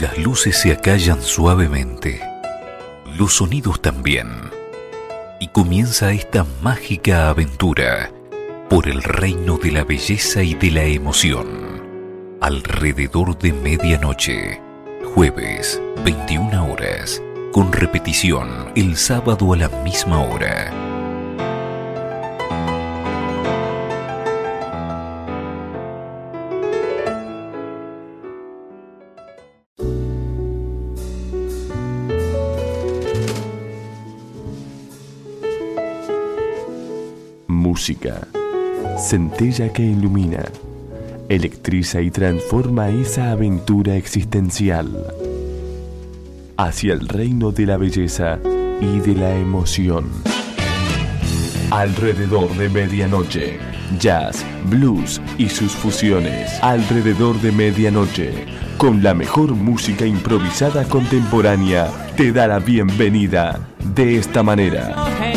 Las luces se acallan suavemente, los sonidos también, y comienza esta mágica aventura por el reino de la belleza y de la emoción. Alrededor de medianoche, jueves, 21 horas, con repetición el sábado a la misma hora. música, centella que ilumina, electriza y transforma esa aventura existencial hacia el reino de la belleza y de la emoción. Alrededor de medianoche, jazz, blues y sus fusiones. Alrededor de medianoche, con la mejor música improvisada contemporánea, te da la bienvenida de esta manera.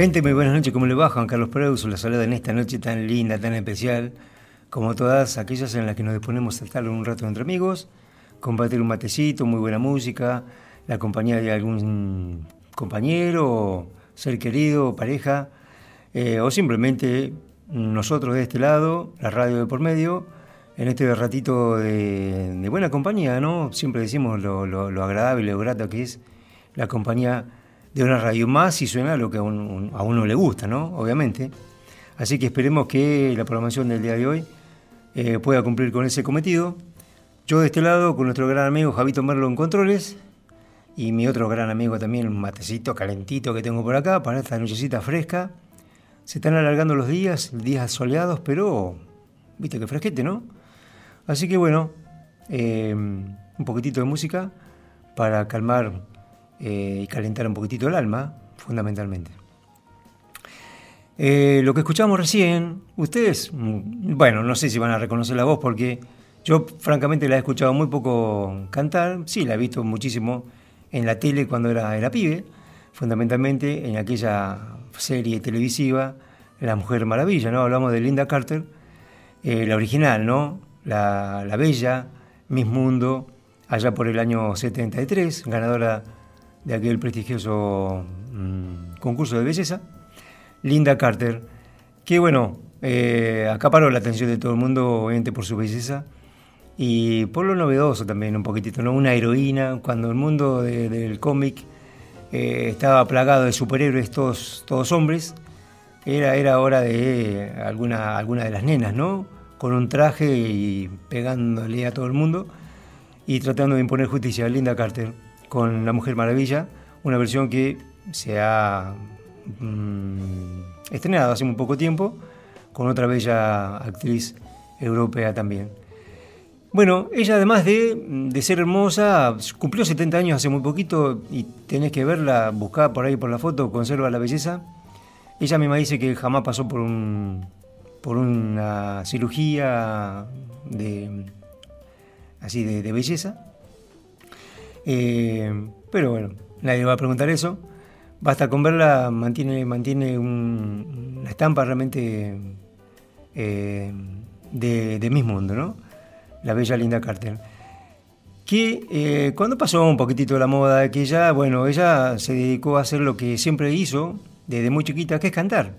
Gente, muy buenas noches, ¿cómo le va? Juan Carlos Preuso la saluda en esta noche tan linda, tan especial, como todas aquellas en las que nos disponemos a estar un rato entre amigos, compartir un matecito, muy buena música, la compañía de algún compañero, ser querido, pareja, eh, o simplemente nosotros de este lado, la radio de por medio, en este ratito de, buena compañía, ¿no? Siempre decimos lo, lo- lo agradable lo grato que es la compañía de una radio más si suena lo que a, un- a uno le gusta, ¿no? Obviamente. Así que esperemos que la programación del día de hoy eh, pueda cumplir con ese cometido. Yo de este lado, con nuestro gran amigo Javito Merlo en Controles, y mi otro gran amigo también, un matecito calentito que tengo por acá, para esta nochecita fresca. Se están alargando los días, días soleados, pero viste que fresquete, ¿no? Así que bueno, eh, un poquitito de música para calmar eh, y calentar un poquitito el alma, fundamentalmente. Eh, lo que escuchamos recién, ustedes, mm, bueno, no sé si van a reconocer la voz porque yo francamente la he escuchado muy poco cantar, sí, la he visto muchísimo en la tele cuando era, era pibe, fundamentalmente en aquella serie televisiva La Mujer Maravilla, ¿no? Hablamos de Linda Carter, eh, la original, ¿no? La, la bella Miss Mundo, allá por el año 73, ganadora de aquel prestigioso mm, concurso de belleza. Linda Carter, que bueno, eh, acaparó la atención de todo el mundo, obviamente por su belleza y por lo novedoso también un poquitito, ¿no? Una heroína, cuando el mundo de- del cómic eh, estaba plagado de superhéroes, todos, todos hombres, era, era hora de alguna, alguna de las nenas, ¿no? Con un traje y pegándole a todo el mundo y tratando de imponer justicia a Linda Carter con La Mujer Maravilla, una versión que se ha mm, estrenado hace muy poco tiempo con otra bella actriz europea también. Bueno, ella además de, de ser hermosa, cumplió 70 años hace muy poquito y tenés que verla, buscar por ahí por la foto, conserva la belleza. Ella misma dice que jamás pasó por, un, por una cirugía de, así de belleza. Eh, pero bueno, nadie va a preguntar eso. Basta con verla, mantiene, mantiene un- una estampa realmente eh, de, de Miss Mundo, ¿no? La bella Linda Carter. Que eh, cuando pasó un poquitito la moda, que ella, bueno, ella se dedicó a hacer lo que siempre hizo desde muy chiquita, que es cantar.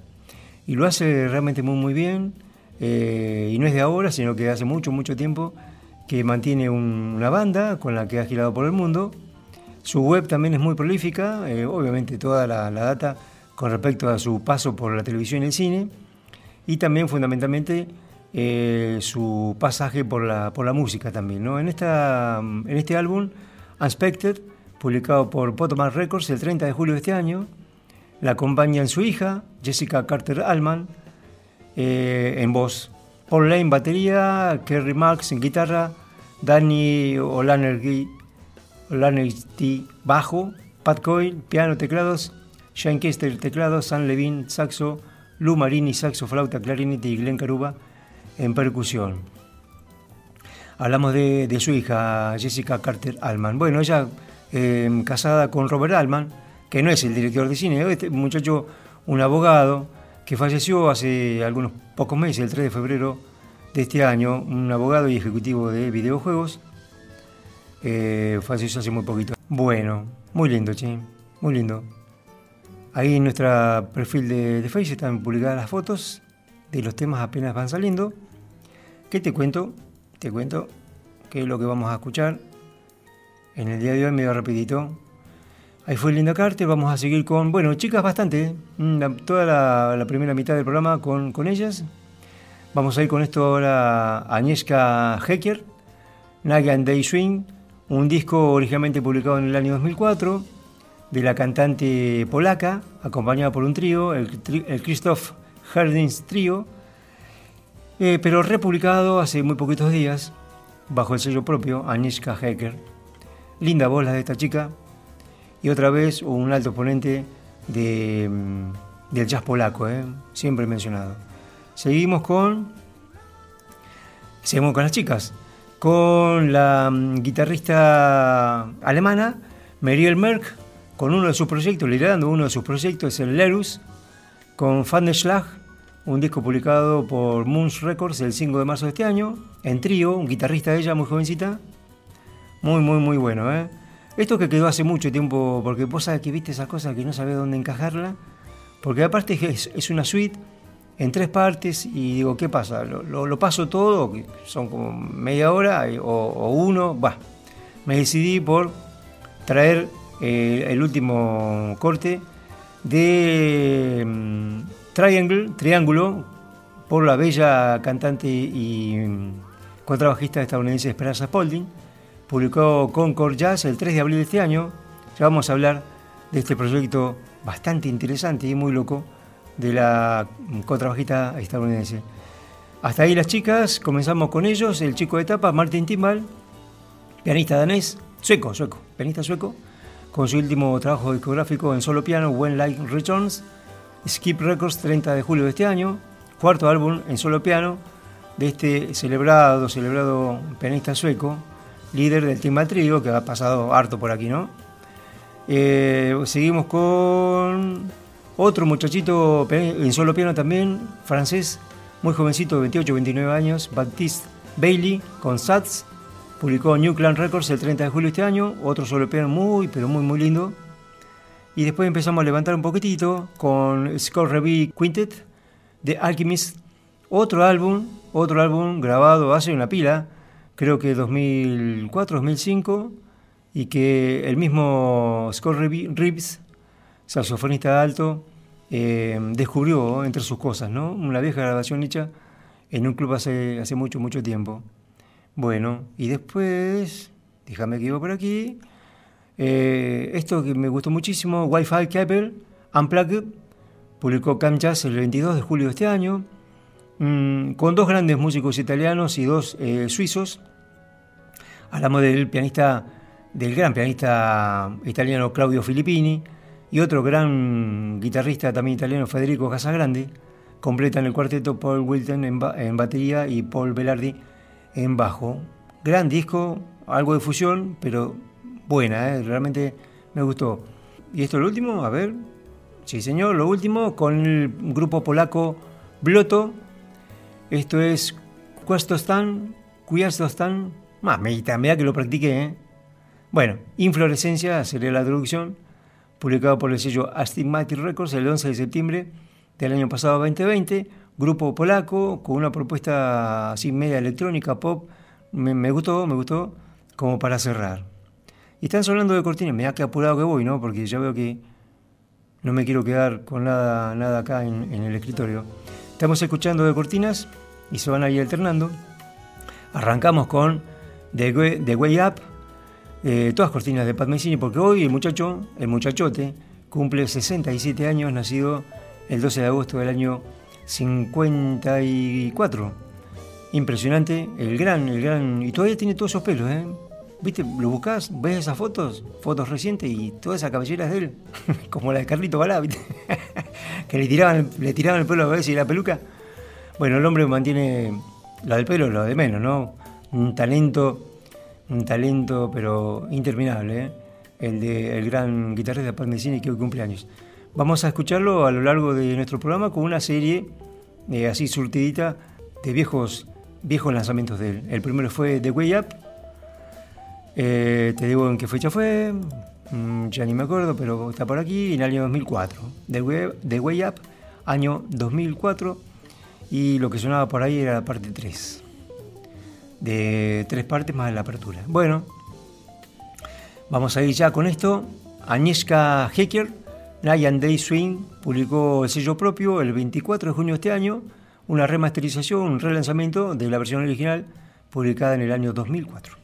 Y lo hace realmente muy, muy bien. y no es de ahora, sino que hace mucho, mucho tiempo que mantiene un- una banda con la que ha girado por el mundo. Su web también es muy prolífica, eh, obviamente toda la, la data con respecto a su paso por la televisión y el cine, y también fundamentalmente eh, su pasaje por la, por la música también. ¿no? En, esta, en este álbum, Unspected, publicado por Potomac Records el 30 de julio de este año, la acompañan su hija, Jessica Carter Allman, eh, en voz, Paul batería, Kerry Marks en guitarra, Danny O'Lanergy bajo, Pat Coyle piano, teclados, Shane Kester teclados, Sam Levine saxo, Lou Marini saxo, flauta, clarinete y Glenn Caruba en percusión. Hablamos de, de su hija Jessica Carter Allman. Bueno, ella eh, casada con Robert Allman, que no es el director de cine, este muchacho, un abogado que falleció hace algunos pocos meses, el 3 de febrero de este año, un abogado y ejecutivo de videojuegos. Eh, falleció hace muy poquito. Bueno, muy lindo, che, muy lindo. Ahí en nuestro perfil de, de Facebook están publicadas las fotos de los temas apenas van saliendo. ¿Qué te cuento? Te cuento qué es lo que vamos a escuchar en el día de hoy, medio rapidito. Ahí fue Linda Carter, vamos a seguir con, bueno, chicas bastante, mm, la- toda la, primera mitad del programa con, con ellas. Vamos a ir con esto ahora a Agnieszka Hecker, Nagan Day Swing, un disco originalmente publicado en el año 2004 de la cantante polaca, acompañada por un trío, el, Christoph Herdings Trio, eh, pero republicado hace muy poquitos días, bajo el sello propio, Anishka Hecker. Linda voz la de esta chica, y otra vez un alto ponente de, mm, del jazz polaco, eh, siempre mencionado. Seguimos con. Seguimos con las chicas. Con la mm, guitarrista alemana Meriel Merck, con uno de sus proyectos, liderando uno de sus proyectos, es el Lerus, con Van Schlag, un disco publicado por Moons Records el 5 de marzo de este año, en trío, un guitarrista de ella, muy jovencita. Muy, muy, muy bueno, ¿eh? Esto que quedó hace mucho tiempo, porque vos sabés que viste esas cosas que no sabés dónde encajarla, porque aparte es, una suite en tres partes y digo, ¿qué pasa? ¿Lo, paso todo? Son como media hora o, uno, va. Me decidí por traer eh, el último corte de mm, Triangle, Triángulo, por la bella cantante y mm, contrabajista estadounidense Esperanza Spalding. Publicó Concord Jazz el 3 de abril de este año. Ya vamos a hablar de este proyecto bastante interesante y muy loco de la contrabajista estadounidense. Hasta ahí las chicas, comenzamos con ellos, el chico de etapa, Martin Timbal, pianista danés, sueco, sueco, pianista sueco, con su último trabajo discográfico en solo piano, When Light Returns, Skip Records, 30 de julio de este año, cuarto álbum en solo piano de este celebrado, celebrado pianista sueco, líder del Timbal Trio, que ha pasado harto por aquí, ¿no? Eh, seguimos con otro muchachito en solo piano también, francés, muy jovencito, de 28, 29 años, Baptiste Bailey, con Sats, publicó New Clan Records el 30 de julio de este año, otro solo piano muy, pero muy, muy lindo. Y después empezamos a levantar un poquitito con Scott Revy Quintet de Alchemist, otro álbum, otro álbum grabado hace una pila, creo que 2004, 2005, y que el mismo Scott Reeves, saxofonista alto, eh, descubrió entre sus cosas, ¿no? Una vieja grabación hecha en un club hace, mucho, mucho tiempo. Bueno, y después, déjame que iba por aquí, eh, esto que me gustó muchísimo, Wi-Fi Cable Unplugged, publicó Cam Jazz el 22 de julio de este año, mm, con dos grandes músicos italianos y dos eh, suizos. Hablamos del pianista, del gran pianista italiano Claudio Filippini, y otro gran guitarrista también italiano, Federico Casagrande, completan el cuarteto Paul Wilton en, batería y Paul Velardi en bajo. Gran disco, algo de fusión, pero buena, ¿eh? realmente me gustó. ¿Y esto es lo último? A ver. Sí, señor, lo último con el grupo polaco Bloto. Esto es Cuestostan, Cuestostan. Más, me que lo practiqué, ¿eh? Bueno, Inflorescencia sería la traducción publicado por el sello Astigmatic Records el 11 de septiembre del año pasado 2020, grupo polaco con una propuesta así media electrónica, pop, me, gustó, me gustó, como para cerrar. Y están sonando de cortinas, me da que apurado que voy, ¿no? Porque ya veo que no me quiero quedar con nada, nada acá en, el escritorio. Estamos escuchando de cortinas y se van a ir alternando. Arrancamos con The Way Up, eh, todas cortinas de Pat Messini, porque hoy el muchacho, el muchachote, cumple 67 años, nacido el 12 de agosto del año 54. Impresionante, el gran, el gran, y todavía tiene todos esos pelos, ¿eh? ¿Viste? Lo buscas, ves esas fotos, fotos recientes y todas esas cabelleras de él, como la de Carlito Balá, ¿viste? que le tiraban, le tiraban el pelo a veces y la peluca. Bueno, el hombre mantiene la del pelo, lo de menos, ¿no? Un talento un talento pero interminable, ¿eh? el de el gran guitarrista Parmesini que hoy cumple años. Vamos a escucharlo a lo largo de nuestro programa con una serie eh, así surtidita de viejos, viejos lanzamientos de él. El primero fue The Way Up, eh, te digo en qué fecha fue, mm, ya ni me acuerdo, pero está por aquí, en el año 2004. The Way, The Way Up, año 2004, y lo que sonaba por ahí era la parte 3 de tres partes más la apertura. Bueno, vamos a ir ya con esto. Agnieszka Hecker, Night Day Swing, publicó el sello propio el 24 de junio de este año, una remasterización, un relanzamiento de la versión original publicada en el año 2004.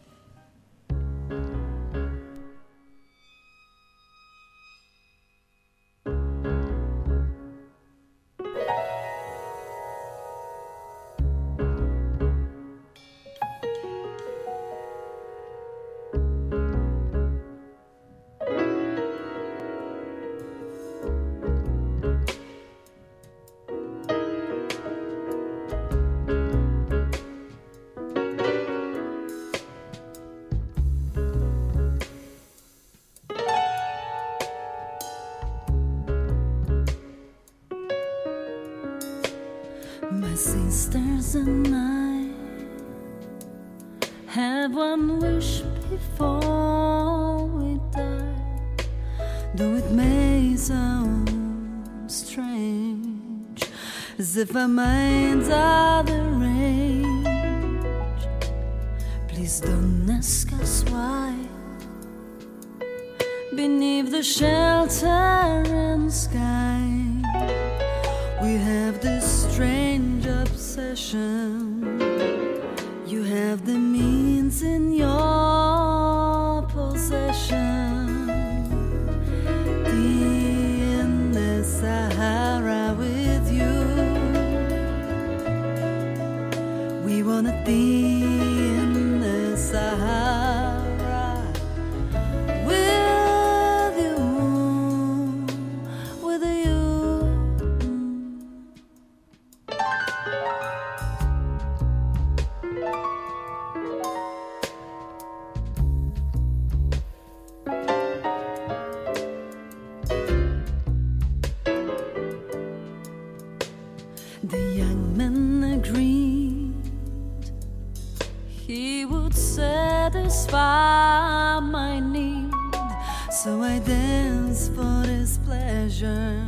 if I might. Women agreed he would satisfy my need. So I danced for his pleasure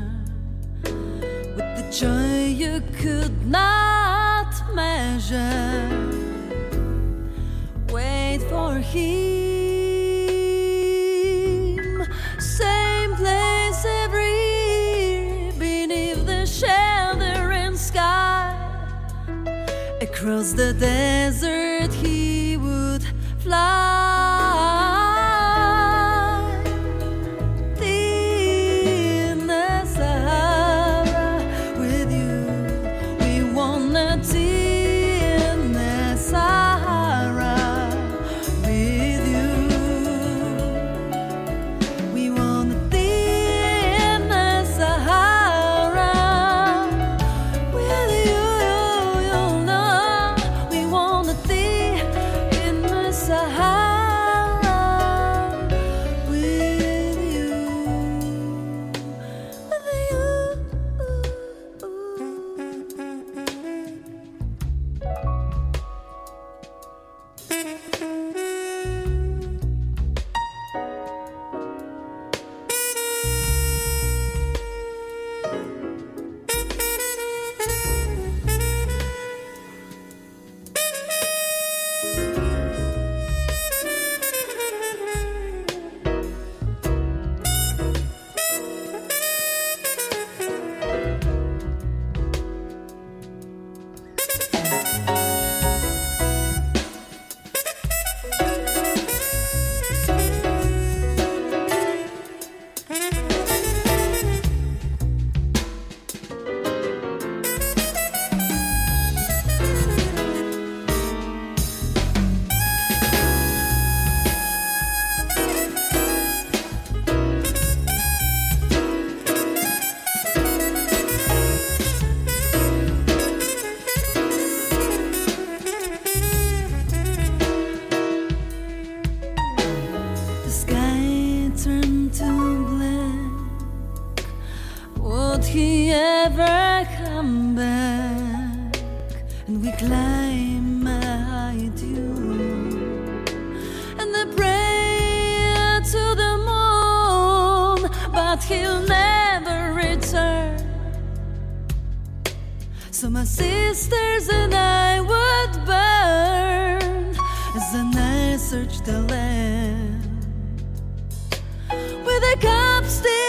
with the joy you could not measure. Wait for him. across the desert. the cops still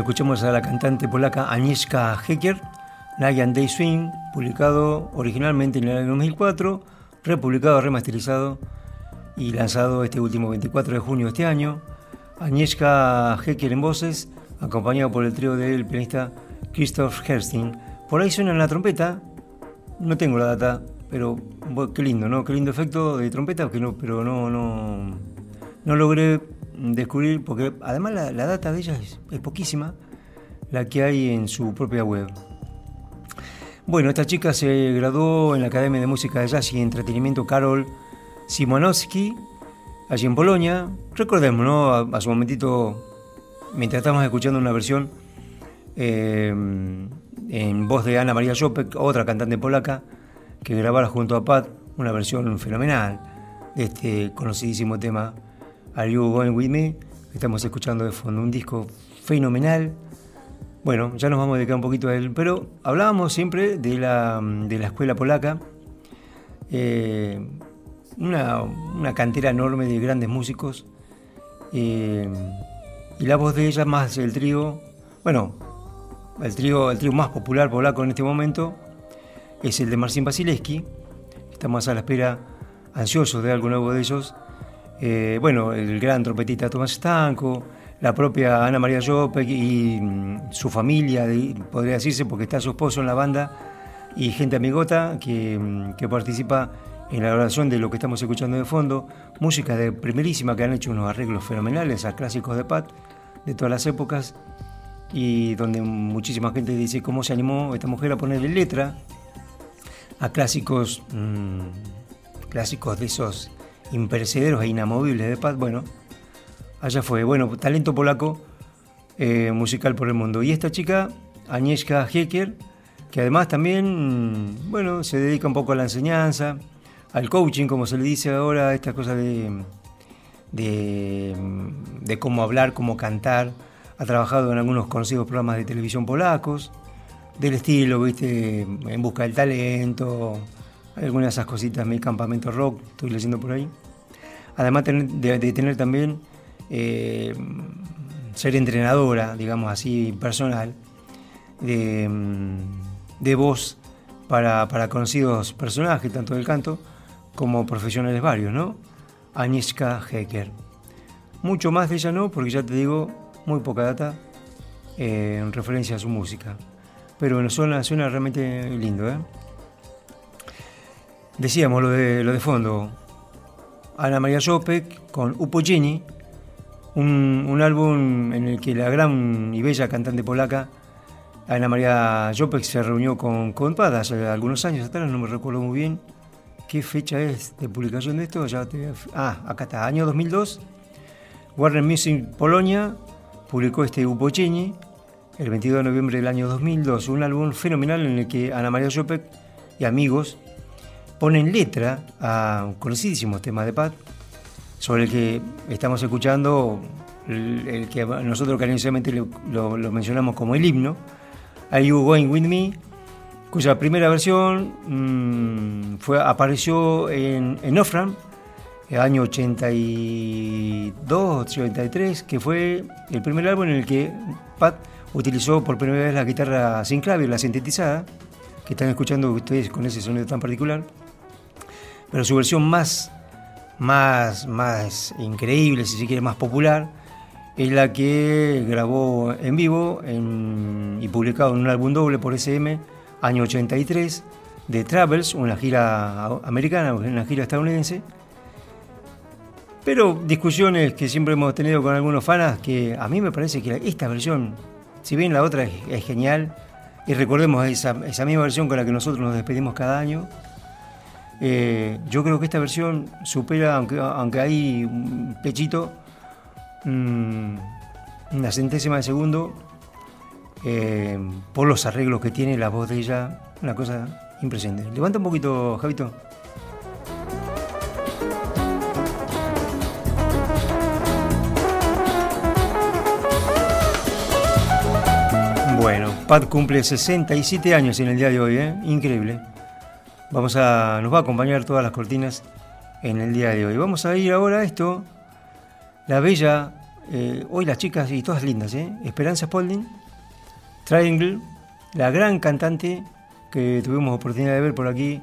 Bien, escuchamos a la cantante polaca Agnieszka Hecker, and Day Swing, publicado originalmente en el año 2004, republicado, remasterizado y lanzado este último 24 de junio de este año. Agnieszka Hecker en voces, acompañado por el trío del pianista Christoph Hersting. Por ahí suena la trompeta, no tengo la data, pero qué lindo, ¿no? Qué lindo efecto de trompeta, que no, pero no, no, no logré descubrir, porque además la, data de ella es, poquísima, la que hay en su propia web. Bueno, esta chica se graduó en la Academia de Música de Jazz y Entretenimiento Karol Simonowski, allí en Polonia. Recordemos, ¿no? A, su momentito, mientras estamos escuchando una versión eh, en voz de Ana María Jopek, otra cantante polaca, que grabara junto a Pat una versión fenomenal de este conocidísimo tema Are You Going With Me? Estamos escuchando de fondo, un disco fenomenal. Bueno, ya nos vamos a dedicar un poquito a él, pero hablábamos siempre de la, de la escuela polaca, eh, una, una, cantera enorme de grandes músicos, eh, y la voz de ella más el trío, bueno, el trío, el trío más popular polaco en este momento es el de Marcin Basileski, estamos a la espera, ansiosos de algo nuevo de ellos, eh, bueno, el gran trompetista Tomás Stanco, la propia Ana María Jopek y mm, su familia, podría decirse, porque está su esposo en la banda, y gente amigota que, mm, que, participa en la grabación de lo que estamos escuchando de fondo, música de primerísima que han hecho unos arreglos fenomenales a clásicos de Pat de todas las épocas, y donde muchísima gente dice cómo se animó esta mujer a ponerle letra a clásicos, mmm, clásicos de esos imperecederos e inamovibles de Pat, bueno, allá fue. Bueno, talento polaco eh, musical por el mundo. Y esta chica, Agnieszka Hecker, que además también, bueno, se dedica un poco a la enseñanza, al coaching, como se le dice ahora, esta cosa de, de, de cómo hablar, cómo cantar. Ha trabajado en algunos conocidos programas de televisión polacos, del estilo, viste, en busca del talento, algunas de esas cositas, mi campamento rock, estoy leyendo por ahí. Además de, tener también eh, ser entrenadora, digamos así, personal, de, voz para, para, conocidos personajes, tanto del canto como profesionales varios, ¿no? Agnieszka Hecker. Mucho más de ella no, porque ya te digo, muy poca data eh, en referencia a su música. Pero bueno, suena, suena realmente lindo, ¿eh? Decíamos lo de, lo de fondo. Ana María Jopek con Upogeni, un, un, álbum en el que la gran y bella cantante polaca Ana María Jopek se reunió con, con Pad hace algunos años atrás, no me recuerdo muy bien qué fecha es de publicación de esto. Ya te, ah, acá está, año 2002. Warner Music Polonia publicó este Upogeni el 22 de noviembre del año 2002, un álbum fenomenal en el que Ana María Jopek y amigos ponen letra a un conocidísimo tema de Pat, sobre el que estamos escuchando, el, el que nosotros cariñosamente lo, lo, lo, mencionamos como el himno, Are You Going With Me, cuya primera versión mmm, fue, apareció en, en Ofram, el año 82, 83, que fue el primer álbum en el que Pat utilizó por primera vez la guitarra sin clave, la sintetizada, que están escuchando ustedes con ese sonido tan particular pero su versión más, más, más increíble, si se quiere, más popular, es la que grabó en vivo y publicado en un álbum doble por SM, año 83, de Travels, una gira americana, una gira estadounidense. Pero discusiones que siempre hemos tenido con algunos fanas, que a mí me parece que esta versión, si bien la otra es, genial, y recordemos esa misma versión con la que nosotros nos despedimos cada año, Eh, yo creo que esta versión supera, aunque, aunque hay un pechito, mm, una centésima de segundo, eh, por los arreglos que tiene la voz de ella, una cosa impresionante. Levanta un poquito, Javito. Bueno, Pat cumple 67 años en el día de hoy, ¿eh? increíble. Vamos a, nos va a acompañar todas las cortinas en el día de hoy. Vamos a ir ahora a esto. La bella, eh, hoy las chicas y todas lindas, ¿eh? Esperanza Spalding, Triangle, la gran cantante que tuvimos oportunidad de ver por aquí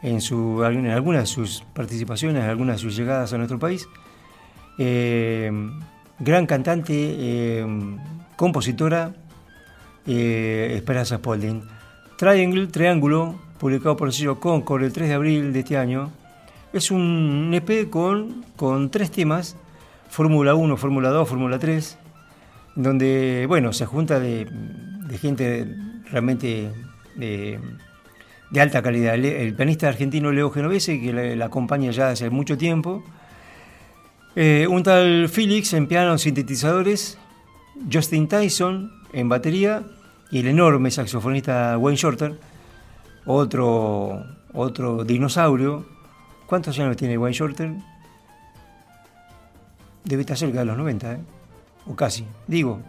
en, su, algunas de sus participaciones, en algunas de sus llegadas a nuestro país. Eh, gran cantante, eh, compositora, Esperanza Spalding. Triangle, Triángulo, publicado por el sello Concord el 3 de abril de este año. Es un EP con, con tres temas, Fórmula 1, Fórmula 2, Fórmula 3, donde, bueno, se junta de, gente realmente de, de alta calidad. El, pianista argentino Leo Genovese, que la acompaña ya hace mucho tiempo. Eh, un tal Felix en piano sintetizadores, Justin Tyson en batería y el enorme saxofonista Wayne Shorter, otro, otro dinosaurio. ¿Cuántos años tiene Wayne Shorter? Debe estar cerca de los 90, ¿eh? o casi, digo,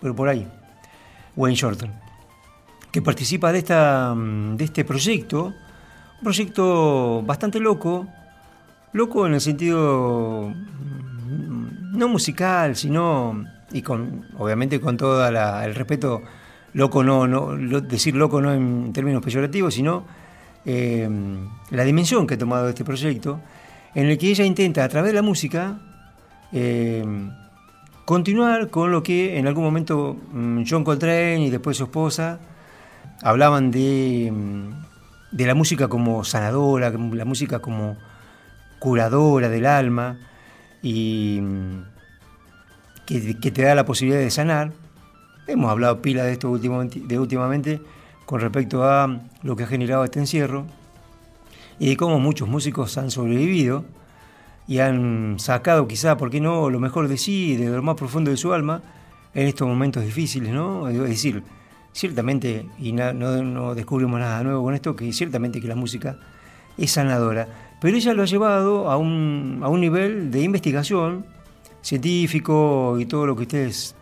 pero por ahí. Wayne Shorter, que participa de, esta, de este proyecto, un proyecto bastante loco, loco en el sentido mm, no musical, sino, y con, obviamente con todo el respeto, loco no, no, decir loco no en términos peyorativos, sino eh, la dimensión que ha tomado este proyecto, en el que ella intenta a través de la música eh, continuar con lo que en algún momento John Coltrane y después su esposa hablaban de, de la música como sanadora, la música como curadora del alma y que, que, te da la posibilidad de sanar. Hemos hablado pila de esto últimamente, de últimamente con respecto a lo que ha generado este encierro y de cómo muchos músicos han sobrevivido y han sacado quizá, ¿por qué no?, lo mejor de sí, de lo más profundo de su alma, en estos momentos difíciles, ¿no? Es decir, ciertamente, y no, no, descubrimos nada nuevo con esto, que ciertamente que la música es sanadora, pero ella lo ha llevado a un, a un nivel de investigación científico y todo lo que ustedes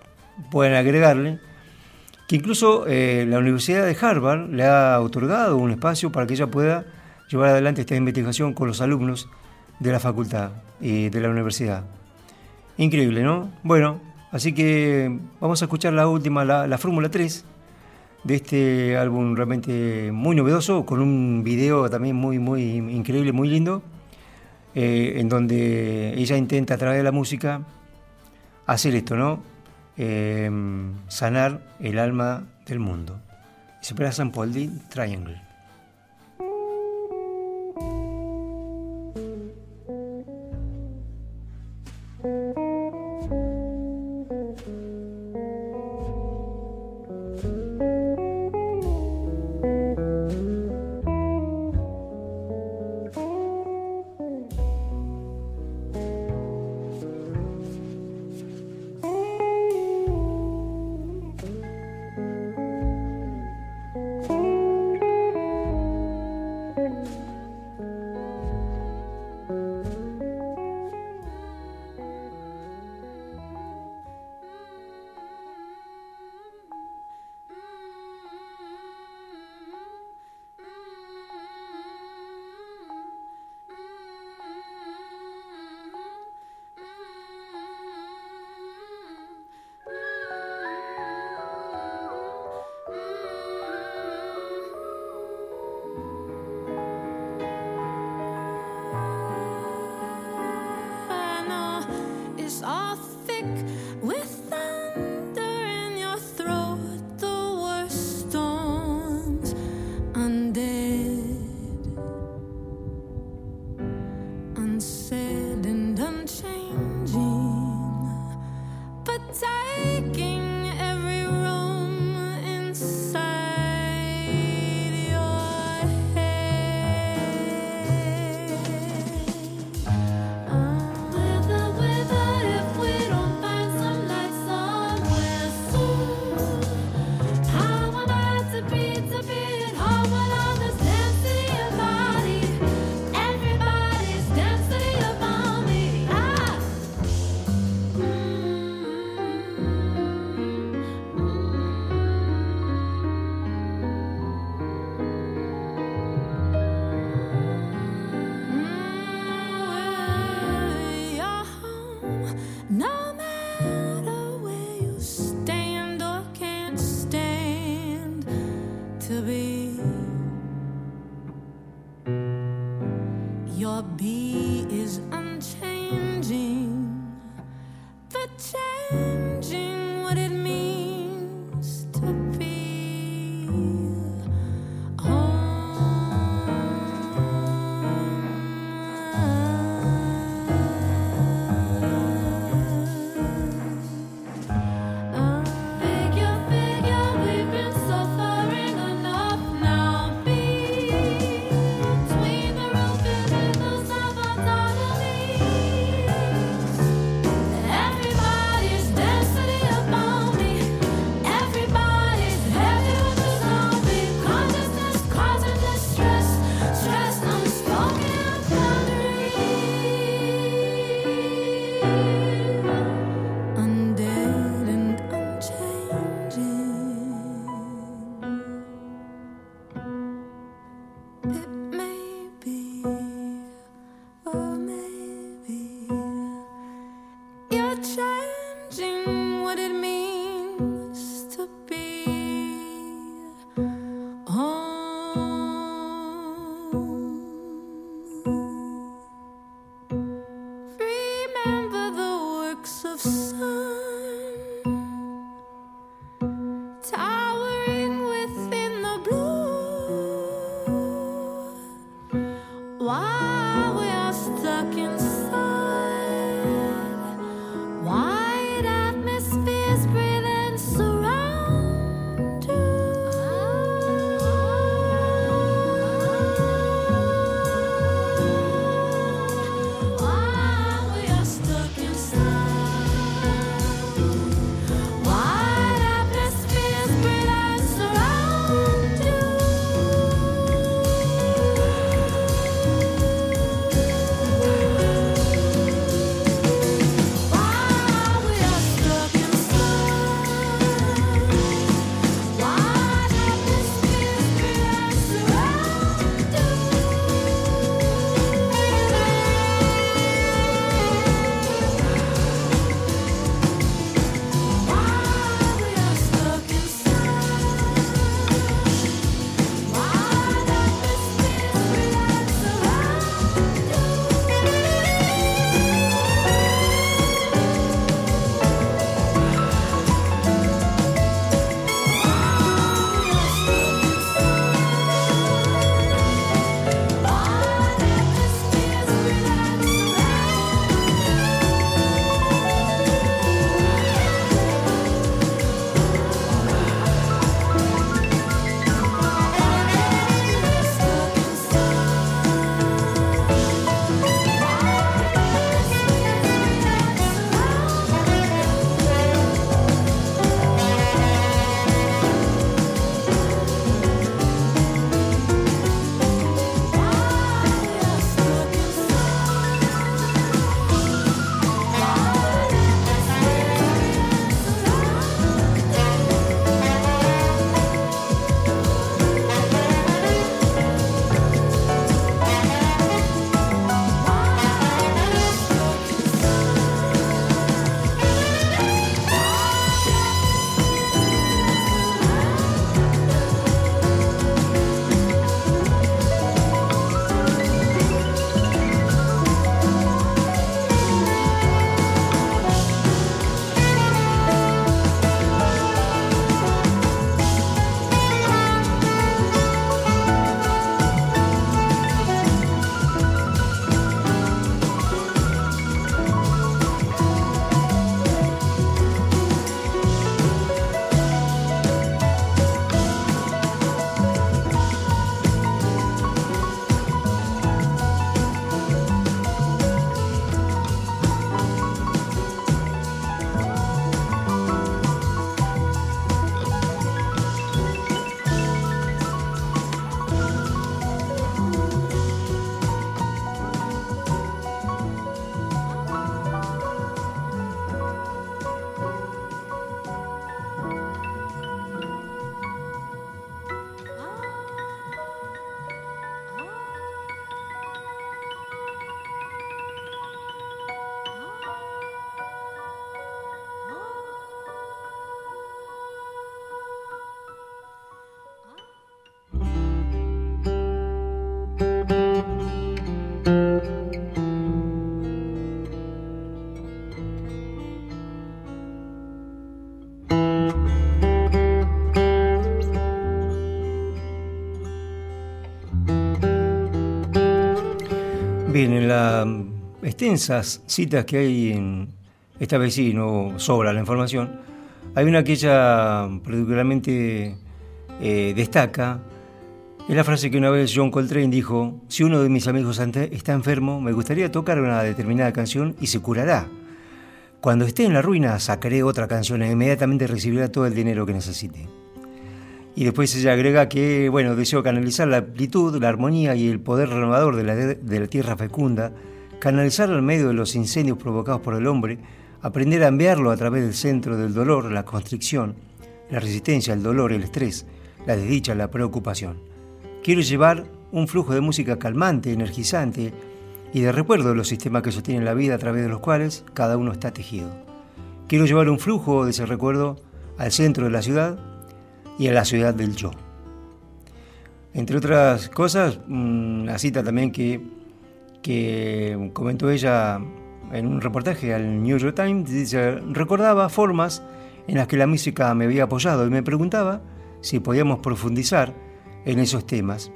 puedan agregarle, que incluso eh, la Universidad de Harvard le ha otorgado un espacio para que ella pueda llevar adelante esta investigación con los alumnos de la facultad y de la universidad. Increíble, ¿no? Bueno, así que vamos a escuchar la última, la, la Fórmula 3 de este álbum realmente muy novedoso, con un video también muy, muy increíble, muy lindo, eh, en donde ella intenta a través de la música hacer esto, ¿no? Eh, sanar el alma del mundo. Se espera San Paul Triangle. Bien, en las extensas citas que hay en esta vez sí, no sobra la información, hay una que ella particularmente eh, destaca, es la frase que una vez John Coltrane dijo, si uno de mis amigos está enfermo, me gustaría tocar una determinada canción y se curará. Cuando esté en la ruina, sacaré otra canción e inmediatamente recibirá todo el dinero que necesite. Y después ella agrega que, bueno, deseo canalizar la amplitud, la armonía y el poder renovador de la, de la tierra fecunda, canalizar al medio de los incendios provocados por el hombre, aprender a enviarlo a través del centro del dolor, la constricción, la resistencia, el dolor, el estrés, la desdicha, la preocupación. Quiero llevar un flujo de música calmante, energizante, y de recuerdo de los sistemas que sostienen la vida a través de los cuales cada uno está tejido. Quiero llevar un flujo de ese recuerdo al centro de la ciudad y a la ciudad del yo. Entre otras cosas, una cita también que, que comentó ella en un reportaje al New York Times, dice, recordaba formas en las que la música me había apoyado y me preguntaba si podíamos profundizar en esos temas.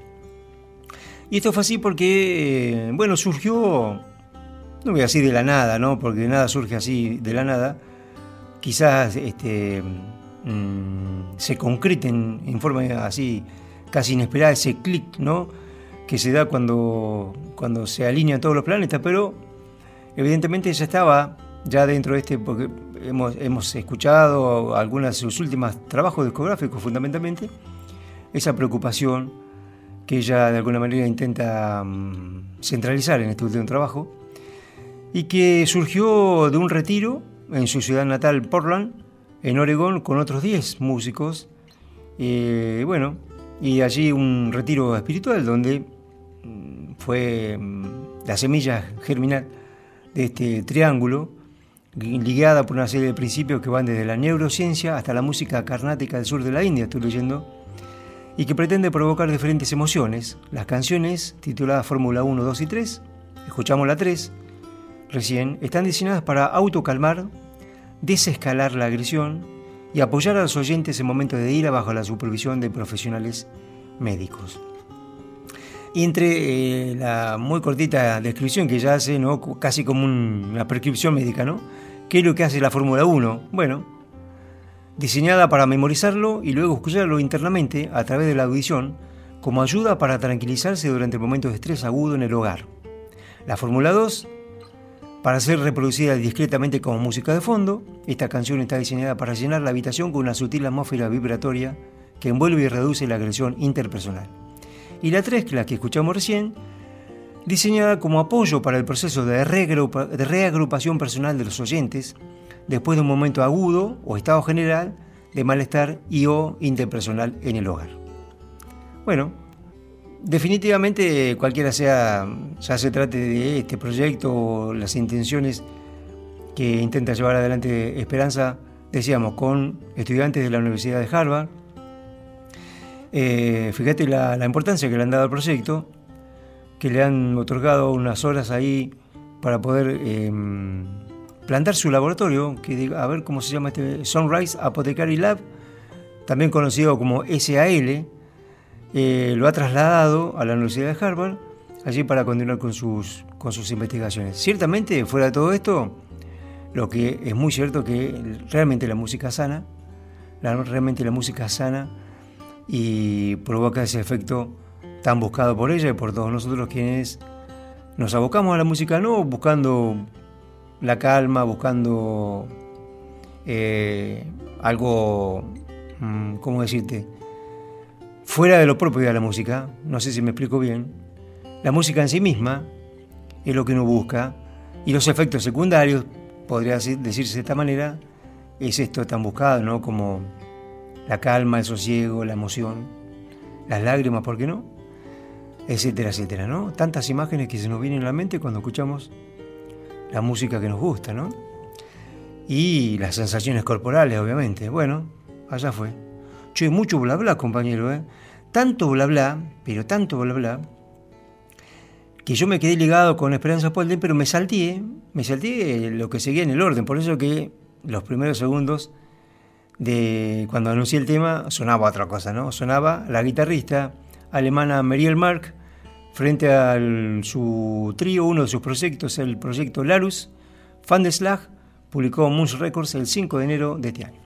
Y esto fue así porque, eh, bueno, surgió, no voy a decir de la nada, ¿no? Porque nada surge así de la nada. Quizás este, mm, se concreten en forma así casi inesperada ese clic, ¿no? Que se da cuando, cuando se alinean todos los planetas, pero evidentemente ya estaba ya dentro de este, porque hemos, hemos escuchado algunos de sus últimos trabajos discográficos fundamentalmente, esa preocupación que ella de alguna manera intenta mm, centralizar en este último trabajo, y que surgió de un retiro en su ciudad natal, Portland, en Oregón, con otros 10 músicos. Eh, bueno, y allí un retiro espiritual donde mm, fue mm, la semilla germinal de este triángulo, ligada por una serie de principios que van desde la neurociencia hasta la música carnática del sur de la India, estoy leyendo, y que pretende provocar diferentes emociones. Las canciones, tituladas Fórmula 1, 2 y 3, escuchamos la 3, recién, están diseñadas para autocalmar, desescalar la agresión y apoyar a los oyentes en momentos de ira bajo la supervisión de profesionales médicos. Y entre eh, la muy cortita descripción que ya hace, ¿no? casi como una prescripción médica, ¿no? ¿Qué es lo que hace la Fórmula 1? Bueno, diseñada para memorizarlo y luego escucharlo internamente a través de la audición como ayuda para tranquilizarse durante momentos de estrés agudo en el hogar. La Fórmula 2, para ser reproducida discretamente como música de fondo, esta canción está diseñada para llenar la habitación con una sutil atmósfera vibratoria que envuelve y reduce la agresión interpersonal. Y la 3, la que escuchamos recién, diseñada como apoyo para el proceso de, reagrupación personal de los oyentes, después de un momento agudo o estado general de malestar y o interpersonal en el hogar. Bueno, definitivamente cualquiera sea, ya se trate de este proyecto o las intenciones que intenta llevar adelante Esperanza, decíamos, con estudiantes de la Universidad de Harvard. Eh, fíjate la, importancia que le han dado al proyecto, que le han otorgado unas horas ahí para poder em, plantar su laboratorio, que a ver cómo se llama este, Sunrise Apothecary Lab, también conocido como SAL, eh, lo ha trasladado a la Universidad de Harvard, allí para continuar con sus, con sus investigaciones. Ciertamente, fuera de todo esto, lo que es muy cierto que realmente la música sana, realmente la música sana y provoca ese efecto tan buscado por ella y por todos nosotros quienes nos abocamos a la música no buscando la calma, buscando eh, algo, mm, ¿cómo decirte? Fuera de lo propio de la música, no sé si me explico bien, la música en sí misma es lo que uno busca y los efectos secundarios, podría decirse de esta manera, es esto tan buscado, ¿no? Como la calma, el sosiego, la emoción, las lágrimas, ¿por qué no? Etcétera, etcétera, ¿no? Tantas imágenes que se nos vienen a la mente cuando escuchamos la música que nos gusta, ¿no? Y las sensaciones corporales, obviamente. Bueno, allá fue. Che, mucho bla bla, compañero, ¿eh? Tanto bla bla, pero tanto bla bla, que yo me quedé ligado con Esperanza Polden, pero me salté, me salté lo que seguía en el orden. Por eso que los primeros segundos de cuando anuncié el tema sonaba otra cosa, ¿no? Sonaba la guitarrista alemana Marielle Mark Frente a su trío, uno de sus proyectos, el proyecto Larus, Van der Slag publicó Moose Records el 5 de enero de este año.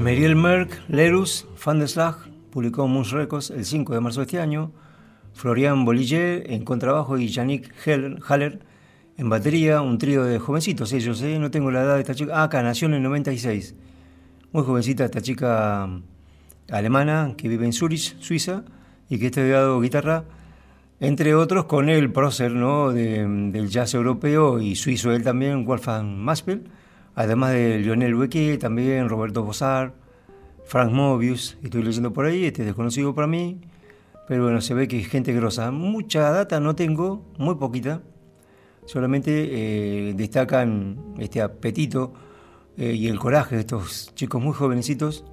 Meriel Merck, Lerus, Van der Slag, publicó Moose Records el 5 de marzo de este año. Florian Bolliger en contrabajo y Yannick Haller en batería, un trío de jovencitos ellos, ¿eh? no tengo la edad de esta chica. Ah, acá nació en el 96. Muy jovencita esta chica alemana que vive en Zurich, Suiza, y que ha estudiado guitarra, entre otros con el prócer ¿no? De, del jazz europeo y suizo él también, Wolfgang Maspel además de Lionel Weque, también Roberto Bozar, Frank Mobius, estoy leyendo por ahí, este desconocido para mí, pero bueno, se ve que es gente grosa. Mucha data no tengo, muy poquita, solamente eh, destacan este apetito eh, y el coraje de estos chicos muy jovencitos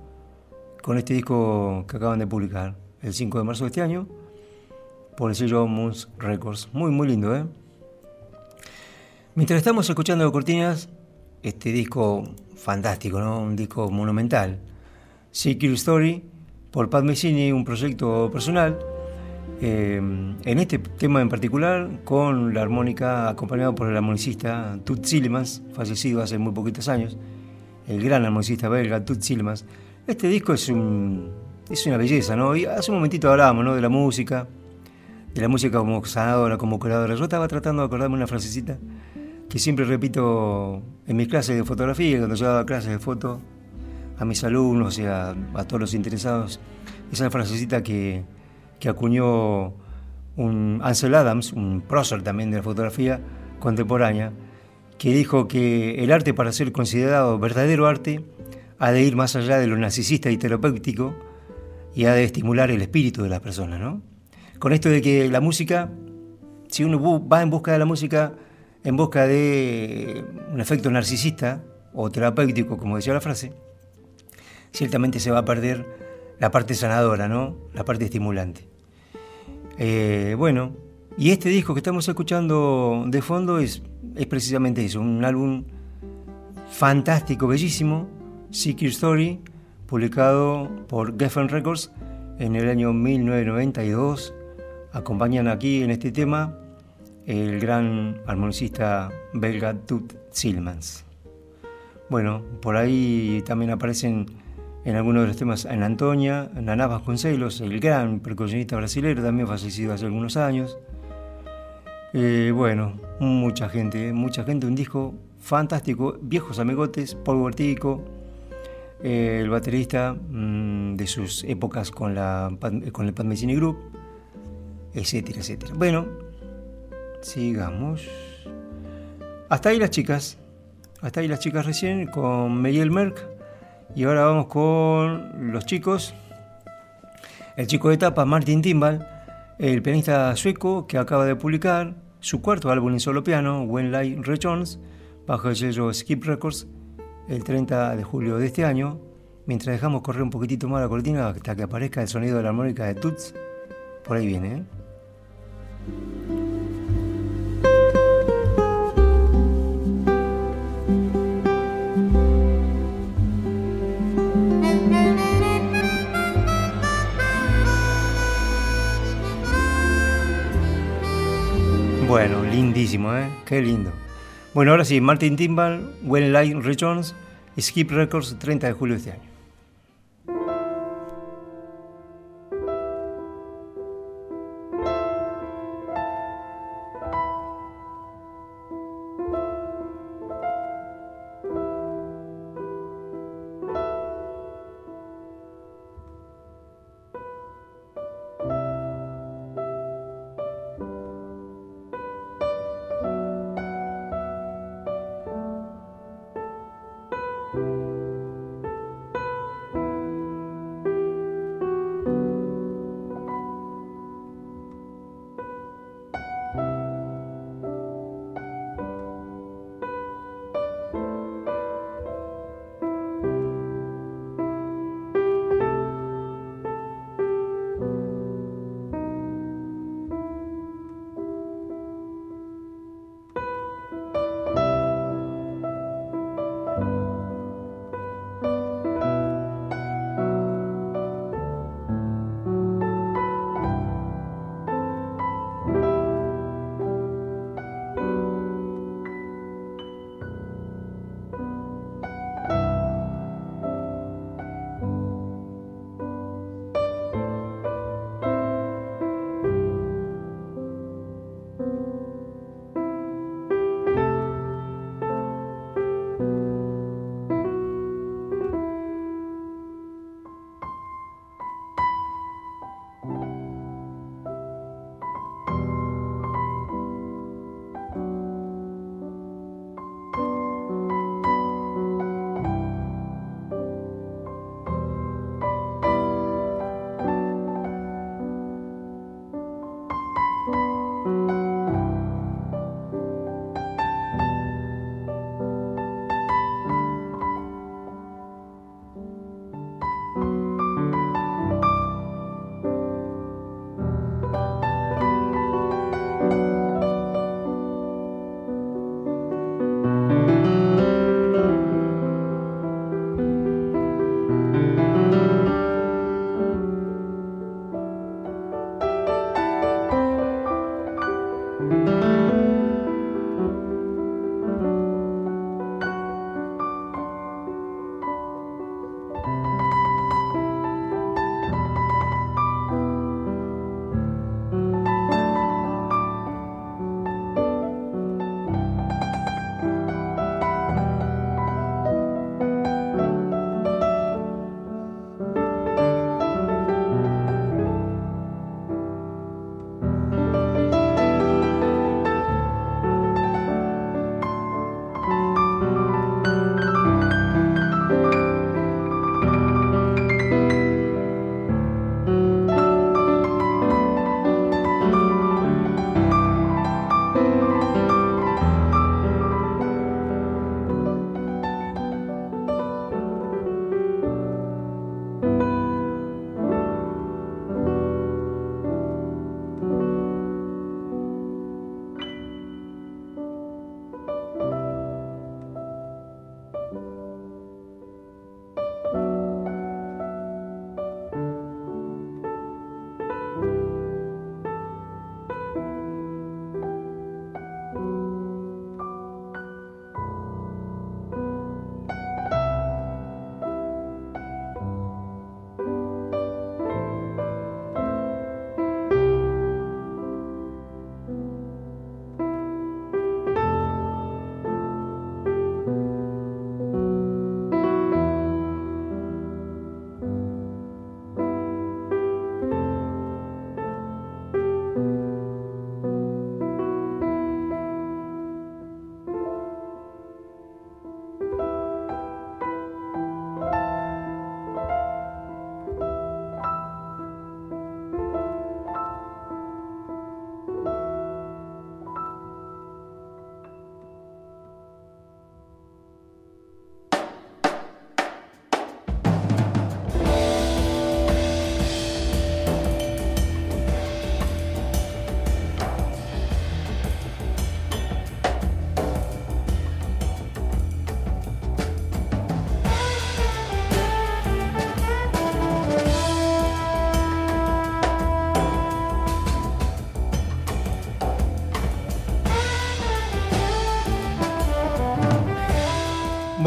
con este disco que acaban de publicar el 5 de marzo de este año por el sello Moons Records. Muy, muy lindo, ¿eh? Mientras estamos escuchando cortinas, este disco fantástico, ¿no? un disco monumental. Secret Story, por Pat Messini, un proyecto personal. Eh, en este tema en particular, con la armónica acompañado por el armonicista Tut Sillemans, fallecido hace muy poquitos años, el gran armonicista belga Tut Sillemans. Este disco es, un, es una belleza, ¿no? Y hace un momentito hablábamos, ¿no? De la música, de la música como sanadora, como curadora. Yo estaba tratando de acordarme una frasecita que siempre repito en mis clases de fotografía, cuando yo daba clases de foto a mis alumnos y a, todos los interesados, esa frasecita que, que acuñó un Ansel Adams, un prócer también de la fotografía contemporánea, que dijo que el arte para ser considerado verdadero arte ha de ir más allá de lo narcisista y terapéutico y ha de estimular el espíritu de las personas, ¿no? Con esto de que la música, si uno va en busca de la música, en busca de un efecto narcisista o terapéutico, como decía la frase, ciertamente se va a perder la parte sanadora, ¿no? La parte estimulante. Eh, bueno, y este disco que estamos escuchando de fondo es, es precisamente eso, un álbum fantástico, bellísimo, Secret Story, publicado por Geffen Records en el año 1992. Acompañan aquí en este tema el gran armonicista belga Tut Silmans. Bueno, por ahí también aparecen en algunos de los temas en Antonia, Naná Vasconcelos, el gran percusionista brasileño, también fallecido hace algunos años. Eh, bueno, mucha gente, mucha gente, un disco fantástico, viejos amigotes, Paul Vertico, eh, el baterista mm, de sus épocas con, la, con el Pat Group, etcétera, etcétera. Bueno, Sigamos. Hasta ahí las chicas. Hasta ahí las chicas recién con Miguel Merck. Y ahora vamos con los chicos. El chico de tapa, Martin Timbal, el pianista sueco que acaba de publicar su cuarto álbum en solo piano, When Light Returns, bajo el sello Skip Records, el 30 de julio de este año. Mientras dejamos correr un poquitito más la cortina hasta que aparezca el sonido de la armónica de Tuts. Por ahí viene, ¿eh? Bueno, lindísimo, ¿eh? Qué lindo. Bueno, ahora sí, Martin Timbal, When Light Returns, Skip Records, 30 de julio de este año.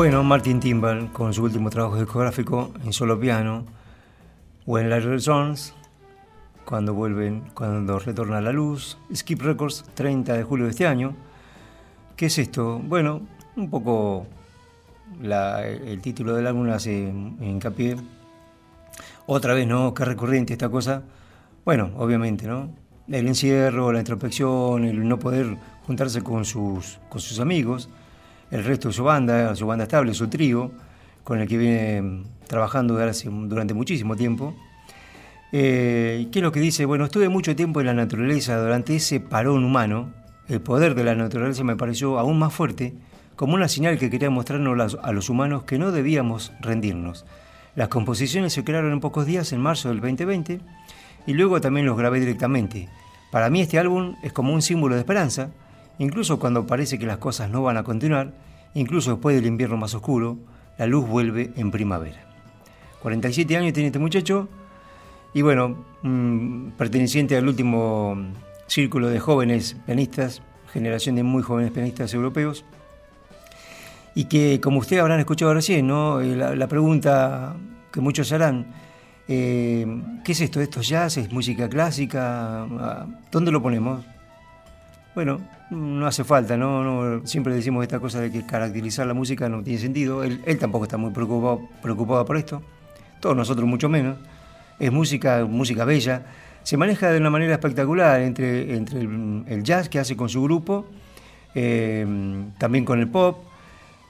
Bueno, Martin Timbal con su último trabajo discográfico en solo piano, When Light Returns, cuando vuelven, cuando retorna a la luz, Skip Records, 30 de julio de este año. ¿Qué es esto? Bueno, un poco el título del álbum hace hincapié. Otra vez, ¿no? Qué recurrente esta cosa. Bueno, obviamente, ¿no? El encierro, la introspección, el no poder juntarse con sus, con sus amigos, el resto de su banda, su banda estable, su trío, con el que viene trabajando durante muchísimo tiempo. Eh, ¿Qué es lo que dice? Bueno, estuve mucho tiempo en la naturaleza durante ese parón humano. El poder de la naturaleza me pareció aún más fuerte, como una señal que quería mostrarnos a los humanos que no debíamos rendirnos. Las composiciones se crearon en pocos días, en marzo del 2020, y luego también los grabé directamente. Para mí este álbum es como un símbolo de esperanza, incluso cuando parece que las cosas no van a continuar, incluso después del invierno más oscuro, la luz vuelve en primavera. 47 años tiene este muchacho y bueno, mm, perteneciente al último círculo de jóvenes pianistas, generación de muy jóvenes pianistas europeos, y que como ustedes habrán escuchado recién, ¿no? Eh, la, pregunta que muchos harán, eh, ¿qué es esto? ¿Esto es jazz? ¿Es música clásica? Ah, ¿Dónde lo ponemos? Bueno, no hace falta, ¿no? siempre decimos esta cosa de que caracterizar la música no tiene sentido. Él, él tampoco está muy preocupado, preocupado por esto todos nosotros mucho menos. Es música, música bella. Se maneja de una manera espectacular entre, entre el, jazz que hace con su grupo, eh, también con el pop,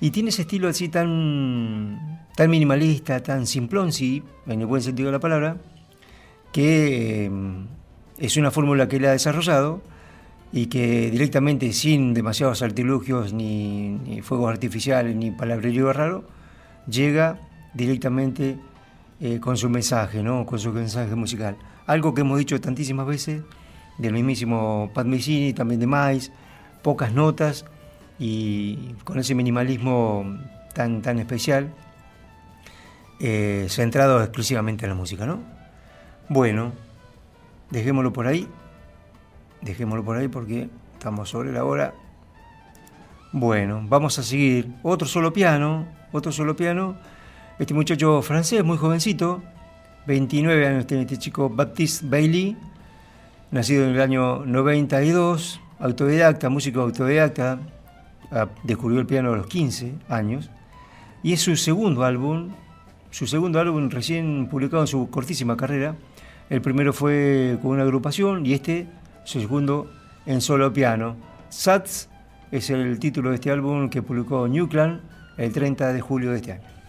y tiene ese estilo así tan, tan minimalista, tan simplón, en el buen sentido de la palabra, que eh, es una fórmula que él ha desarrollado y que directamente, sin demasiados artilugios, ni, fuegos artificiales, ni palabrerío raro, llega directamente eh, con su mensaje, ¿no? con su mensaje musical. Algo que hemos dicho tantísimas veces del mismísimo Pat Messini, también de Mais, pocas notas y con ese minimalismo tan, tan especial, eh, centrado exclusivamente en la música. ¿no? Bueno, dejémoslo por ahí, dejémoslo por ahí porque estamos sobre la hora. Bueno, vamos a seguir. Otro solo piano, otro solo piano este muchacho francés, muy jovencito, 29 años tiene este chico Baptiste Bailey, nacido en el año 92, autodidacta, músico autodidacta, ah, descubrió el piano a los 15 años, y es su segundo álbum, su segundo álbum recién publicado en su cortísima carrera. El primero fue con una agrupación y este, segundo, en solo piano. Sats es el título de este álbum que publicó New Clan el 30 de julio de este año.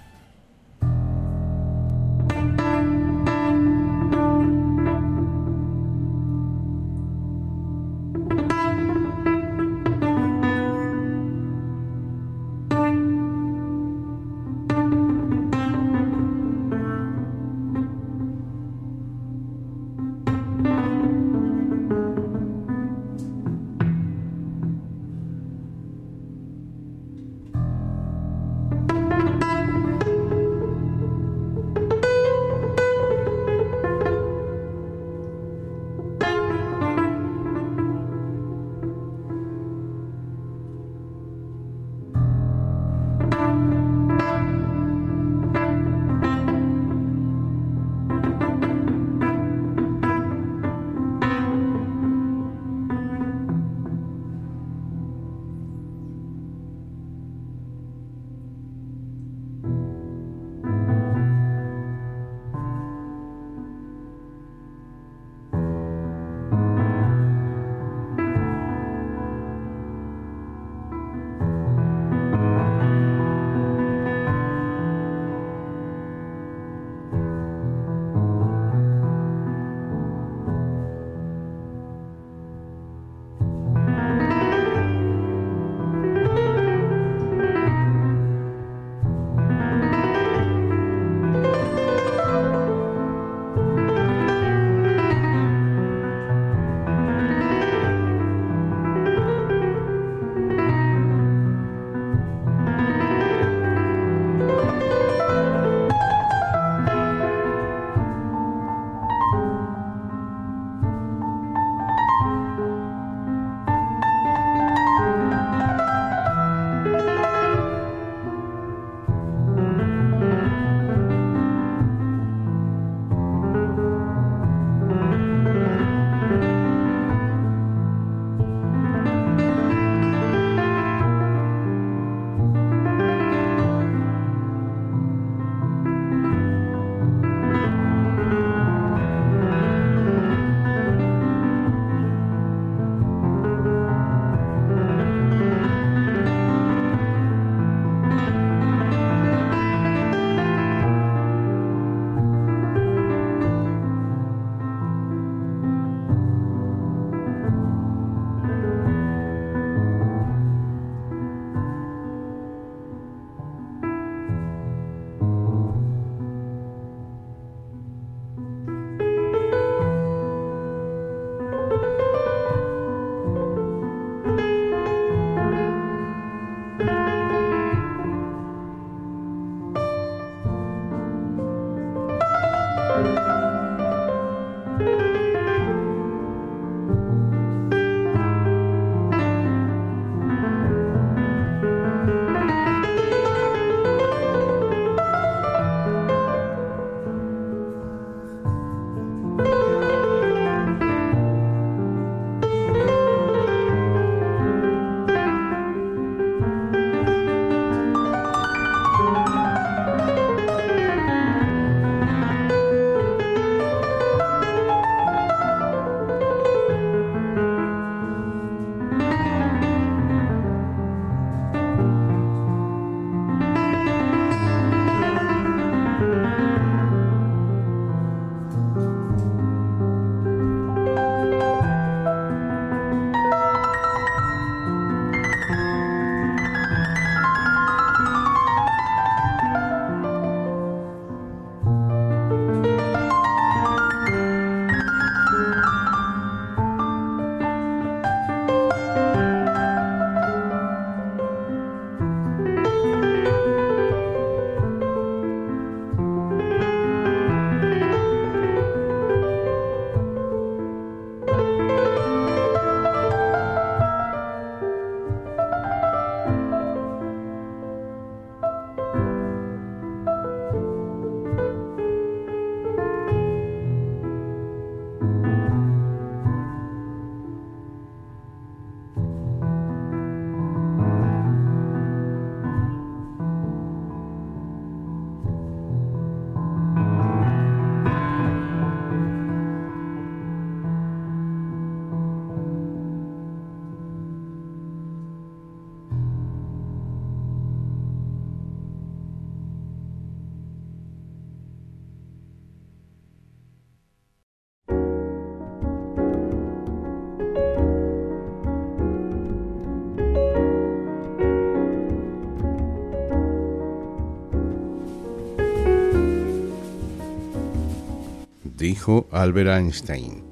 Dijo Albert Einstein.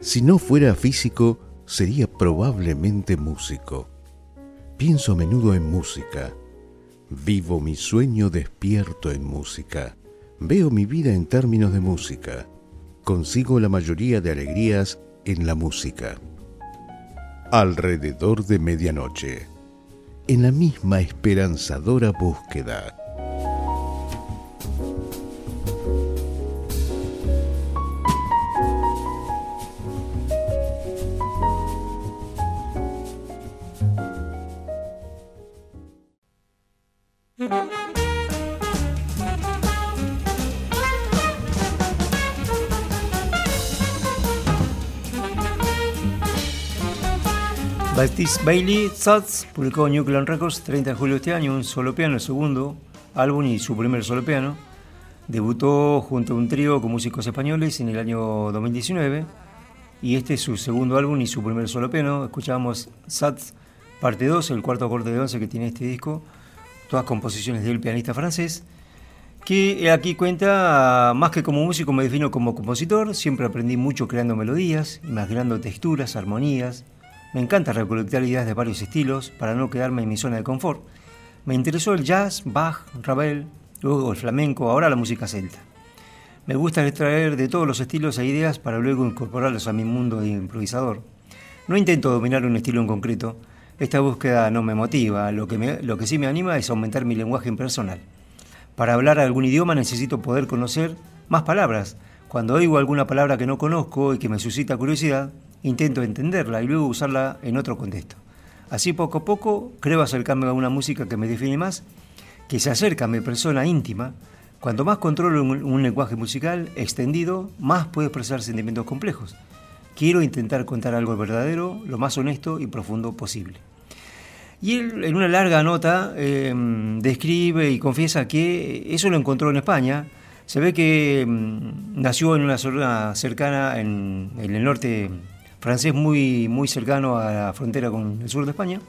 Si no fuera físico, sería probablemente músico. Pienso a menudo en música. Vivo mi sueño despierto en música. Veo mi vida en términos de música. Consigo la mayoría de alegrías en la música. Alrededor de medianoche. En la misma esperanzadora búsqueda. Bailey Thoughts publicó Nuclear Records 30 de julio de este año, un solo piano, el segundo álbum y su primer solo piano. Debutó junto a un trío con músicos españoles en el año 2019 y este es su segundo álbum y su primer solo piano. Escuchábamos Sats parte 2, el cuarto corte de 11 que tiene este disco, todas composiciones del pianista francés, que aquí cuenta, más que como músico me defino como compositor, siempre aprendí mucho creando melodías, imaginando texturas, armonías, me encanta recolectar ideas de varios estilos para no quedarme en mi zona de confort. Me interesó el jazz, Bach, Ravel, luego el flamenco, ahora la música celta. Me gusta extraer de todos los estilos e ideas para luego incorporarlos a mi mundo de improvisador. No intento dominar un estilo en concreto. Esta búsqueda no me motiva. Lo que, lo que sí me anima es aumentar mi lenguaje impersonal. Para hablar algún idioma necesito poder conocer más palabras. Cuando oigo alguna palabra que no conozco y que me suscita curiosidad, intento entenderla y luego usarla en otro contexto. Así poco a poco creo acercarme a una música que me define más, que se acerca a mi persona íntima. Cuanto más controlo un, un lenguaje musical extendido, más puedo expresar sentimientos complejos. Quiero intentar contar algo verdadero, lo más honesto y profundo posible. Y él, en una larga nota, eh, describe y confiesa que eso lo encontró en España. Se ve que mm, nació en una zona cercana en, en el norte francés muy, muy cercano a la frontera con el sur de España.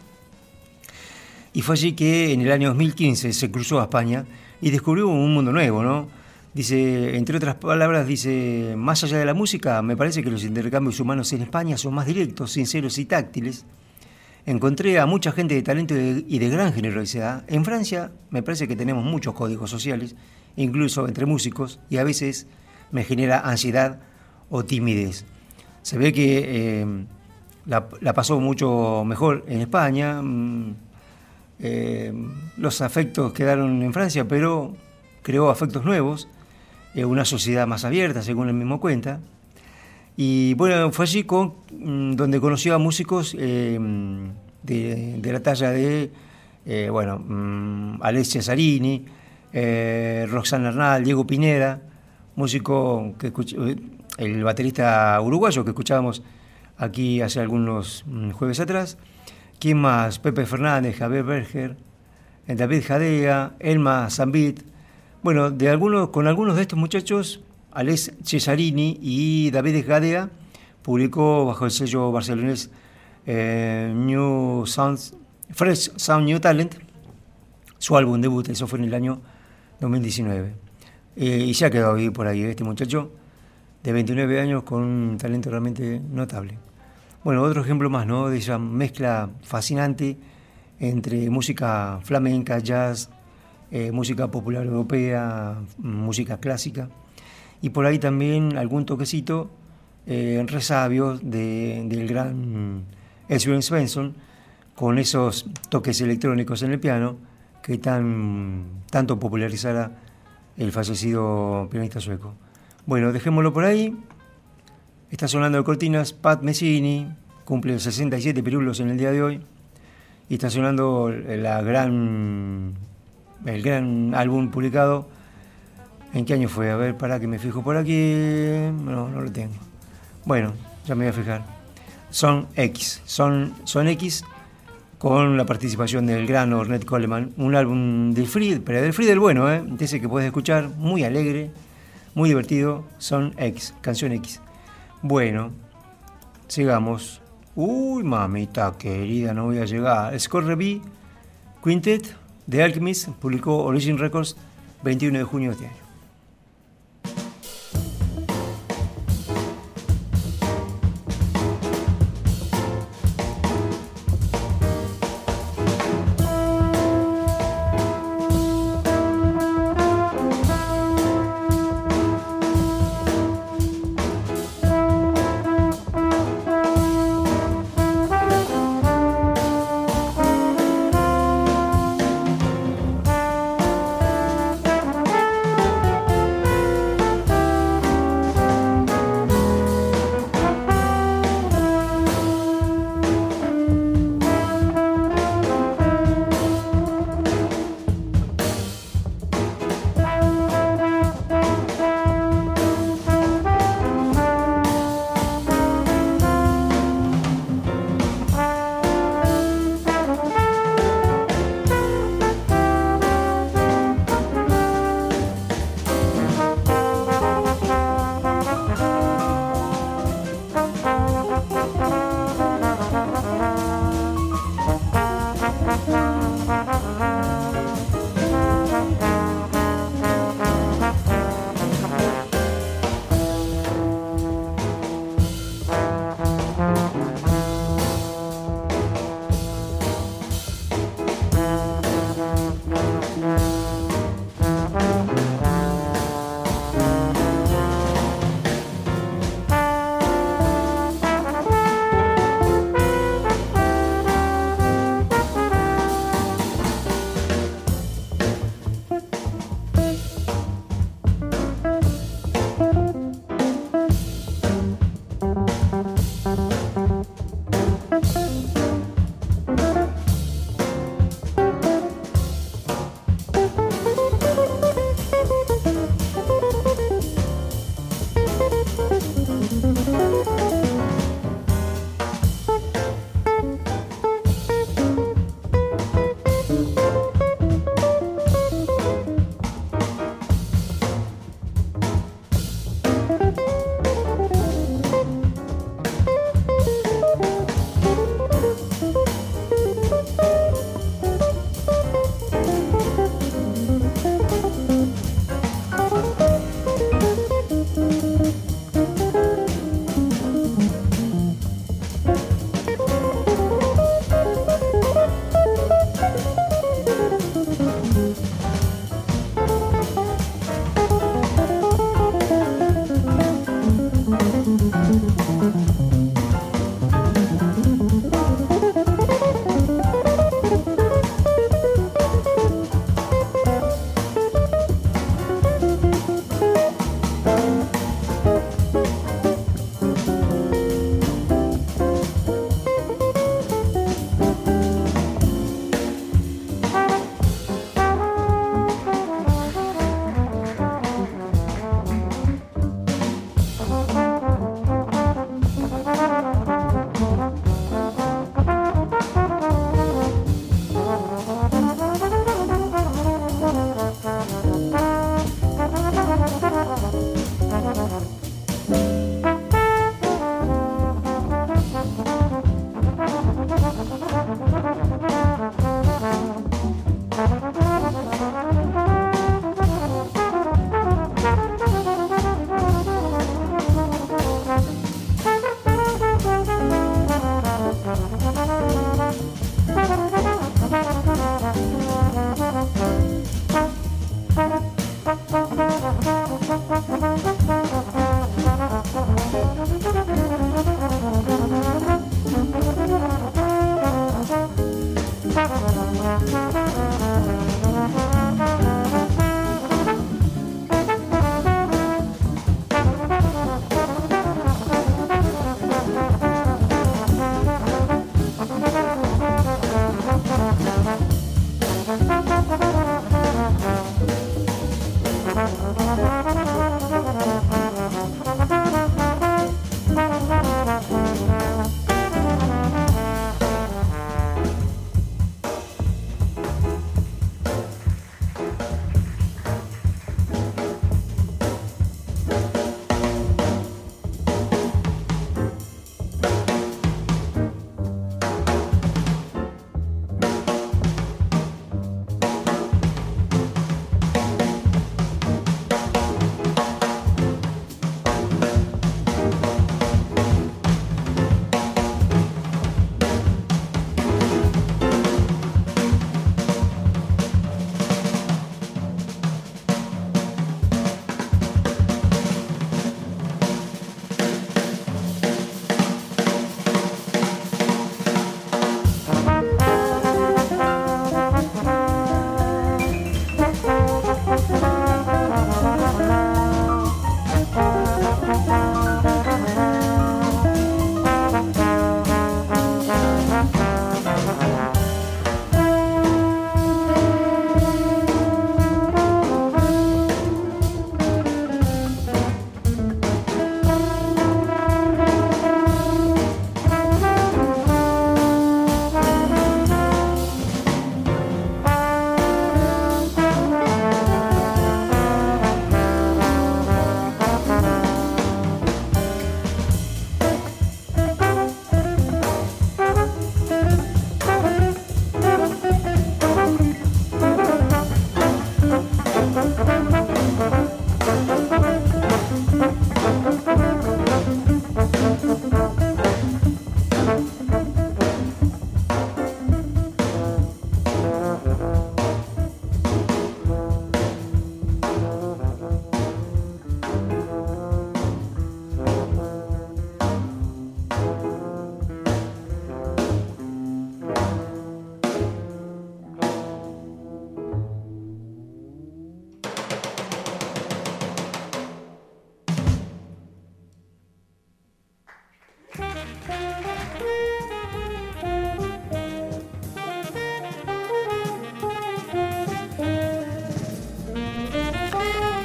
Y fue allí que en el año 2015 se cruzó a España y descubrió un mundo nuevo, ¿no? Dice, entre otras palabras, dice, más allá de la música, me parece que los intercambios humanos en España son más directos, sinceros y táctiles. Encontré a mucha gente de talento y de gran generosidad. En Francia me parece que tenemos muchos códigos sociales, incluso entre músicos, y a veces me genera ansiedad o timidez. Se ve que eh, la, pasó mucho mejor en España, mm, eh, los afectos quedaron en Francia, pero creó afectos nuevos, eh, una sociedad más abierta, según él mismo cuenta. Y bueno, fue allí con, mm, donde conoció a músicos de, la talla de, bueno, mm, Alessia Sarini, Roxana Arnal, Diego Pineda, músico que el baterista uruguayo que escuchábamos aquí hace algunos mm, jueves atrás. ¿Quién más? Pepe Fernández, Javier Berger, eh, David Jadea, Elma Zambit. Bueno, de algunos, con algunos de estos muchachos, Alex Cesarini y David Jadea publicó bajo el sello barcelonés eh, New Sounds, Fresh Sound New Talent su álbum debut, eso fue en el año 2019. Eh, y se ha quedado ahí por ahí este muchacho de 29 años con un talento realmente notable. Bueno, otro ejemplo más, ¿no? De esa mezcla fascinante entre música flamenca, jazz, eh, música popular europea, música clásica, y por ahí también algún toquecito eh, resabios de, del gran Edwin Svensson, con esos toques electrónicos en el piano que tan, tanto popularizara el fallecido pianista sueco. Bueno, dejémoslo por ahí. Está sonando de cortinas Pat Messini, cumple 67 pirulos en el día de hoy. Y está sonando la gran, el gran álbum publicado. ¿En qué año fue? A ver, para que me fijo por aquí. No, no lo tengo. Bueno, ya me voy a fijar. Son X. Son, son X con la participación del gran Ornette Coleman. Un álbum del Free, pero del Free bueno, ¿eh? ese que puedes escuchar, muy alegre muy divertido, son X, canción X. Bueno, sigamos. Uy, mamita querida, no voy a llegar. Score B, Quintet, The Alchemist, publicó Origin Records 21 de junio de este año.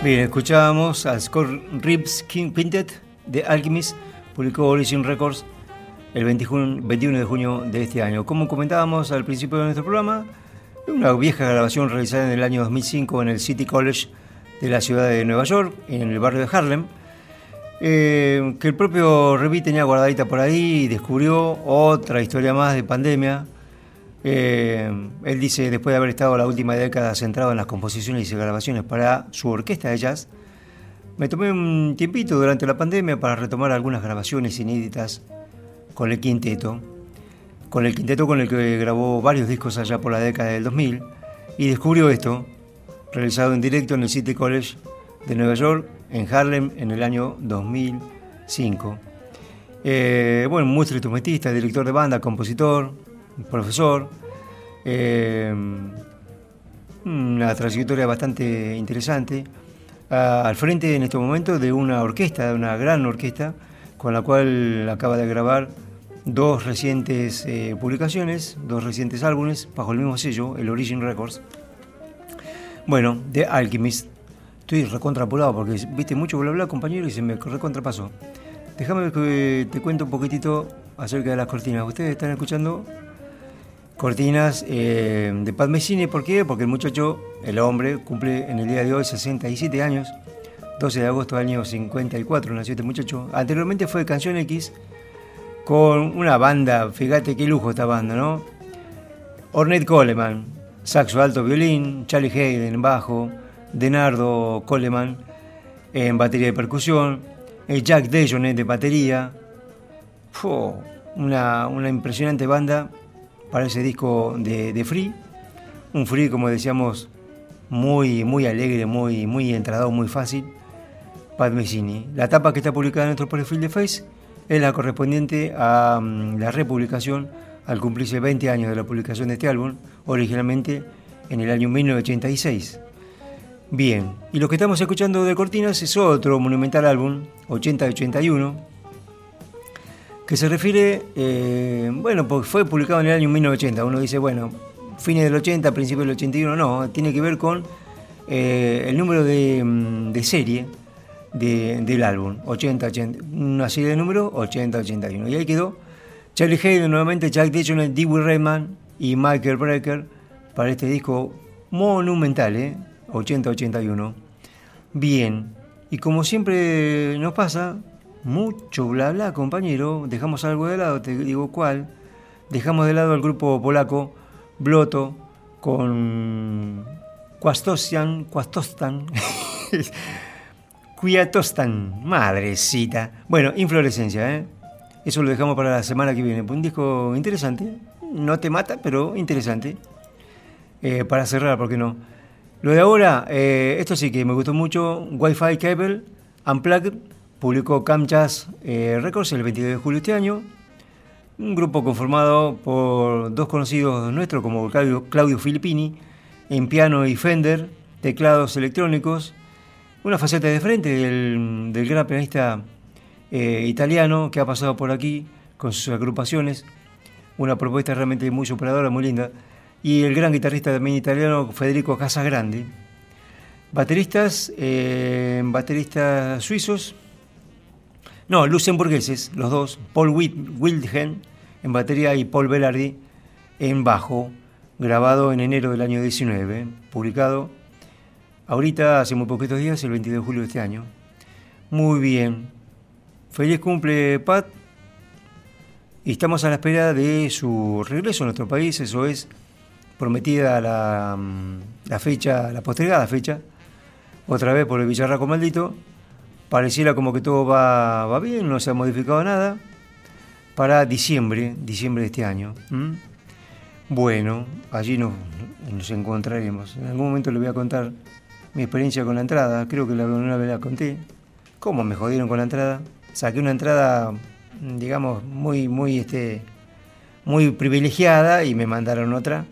Bien, escuchábamos al Score Rips King Quintet de Alchemist, publicó Origin Records el 21 de junio de este año. Como comentábamos al principio de nuestro programa, una vieja grabación realizada en el año 2005 en el City College de la ciudad de Nueva York, en el barrio de Harlem, eh, que el propio Revi tenía guardadita por ahí y descubrió otra historia más de pandemia. Eh, él dice, después de haber estado la última década centrado en las composiciones y grabaciones para su orquesta de jazz, me tomé un tiempito durante la pandemia para retomar algunas grabaciones inéditas con el quinteto, con el quinteto con el que grabó varios discos allá por la década del 2000, y descubrió esto, realizado en directo en el City College de Nueva York, en Harlem, en el año 2005. Eh, bueno, muestro instrumentista, director de banda, compositor, profesor. Eh, una trayectoria bastante interesante. al frente en este momento de una orquesta, de una gran orquesta, con la cual acaba de grabar dos recientes eh, publicaciones, dos recientes álbumes bajo el mismo sello, el Origin Records. Bueno, de Alchemist. Estoy recontrapurado porque viste mucho bla bla, compañero, y se me recontrapasó. Déjame que te cuento un poquitito acerca de las cortinas. Ustedes están escuchando cortinas eh, de Padme Cine, ¿por qué? Porque el muchacho, el hombre, cumple en el día de hoy 67 años. 12 de agosto del año 54 nació este muchacho. Anteriormente fue Canción X con una banda, fíjate qué lujo esta banda, ¿no? Ornette Coleman, saxo alto violín, Charlie Hayden en bajo, Denardo Coleman en batería de percusión, Jack Dejonet de batería. una, una, impresionante banda para ese disco de, Free. Un Free, como decíamos, muy, muy alegre, muy, muy entrado, muy fácil. Pat Messini. La tapa que está publicada en nuestro perfil de Face es la correspondiente a mm, la republicación al cumplirse 20 años de la publicación de este álbum, originalmente en el año 1986. Bien, y lo que estamos escuchando de Cortinas es otro monumental álbum, 80-81, que se refiere, eh, bueno, porque fue publicado en el año 1980. Uno dice, bueno, fines del 80, principios del 81, no, tiene que ver con eh, el número de, mm, de serie del álbum, 80-80, una serie de números, 80-81. Y ahí quedó Charlie Hayden nuevamente, Jack Dixon, Dewey Rayman y Michael Brecker para este disco monumental, ¿eh? 80-81. Bien, y como siempre nos pasa, mucho bla bla, compañero, dejamos algo de lado, te digo cuál. Dejamos de lado al grupo polaco Bloto con Quastosian, Quastostan. Cuiatostan, madrecita. Bueno, inflorescencia, ¿eh? Eso lo dejamos para la semana que viene. Un disco interesante. No te mata, pero interesante. Eh, para cerrar, ¿por qué no? Lo de ahora, eh, esto sí que me gustó mucho. Wi-Fi Cable Unplugged publicó Cam Jazz eh, Records el 22 de julio de este año. Un grupo conformado por dos conocidos nuestros como Claudio, Claudio Filippini en piano y Fender, teclados electrónicos una faceta de frente del, gran pianista eh, italiano que ha pasado por aquí con sus agrupaciones, una propuesta realmente muy superadora, muy linda, y el gran guitarrista también italiano Federico Casagrande. Bateristas, eh, bateristas suizos, no, luxemburgueses, los dos, Paul Wildgen en batería y Paul Velardi en bajo, grabado en enero del año 19, publicado ahorita, hace muy poquitos días, el 22 de julio de este año. Muy bien. Feliz cumple, Pat. Y estamos a la espera de su regreso a nuestro país. Eso es prometida la, mm, la fecha, la postergada fecha. Otra vez por el Villarraco maldito. Pareciera como que todo va, va bien, no se ha modificado nada. Para diciembre, diciembre de este año. Bueno, allí nos, nos encontraremos. En algún momento le voy a contar mi experiencia con la entrada, creo que la, una vez la conté. ¿Cómo me jodieron con la entrada? Saqué una entrada, digamos, muy, muy, este, muy privilegiada y me mandaron otra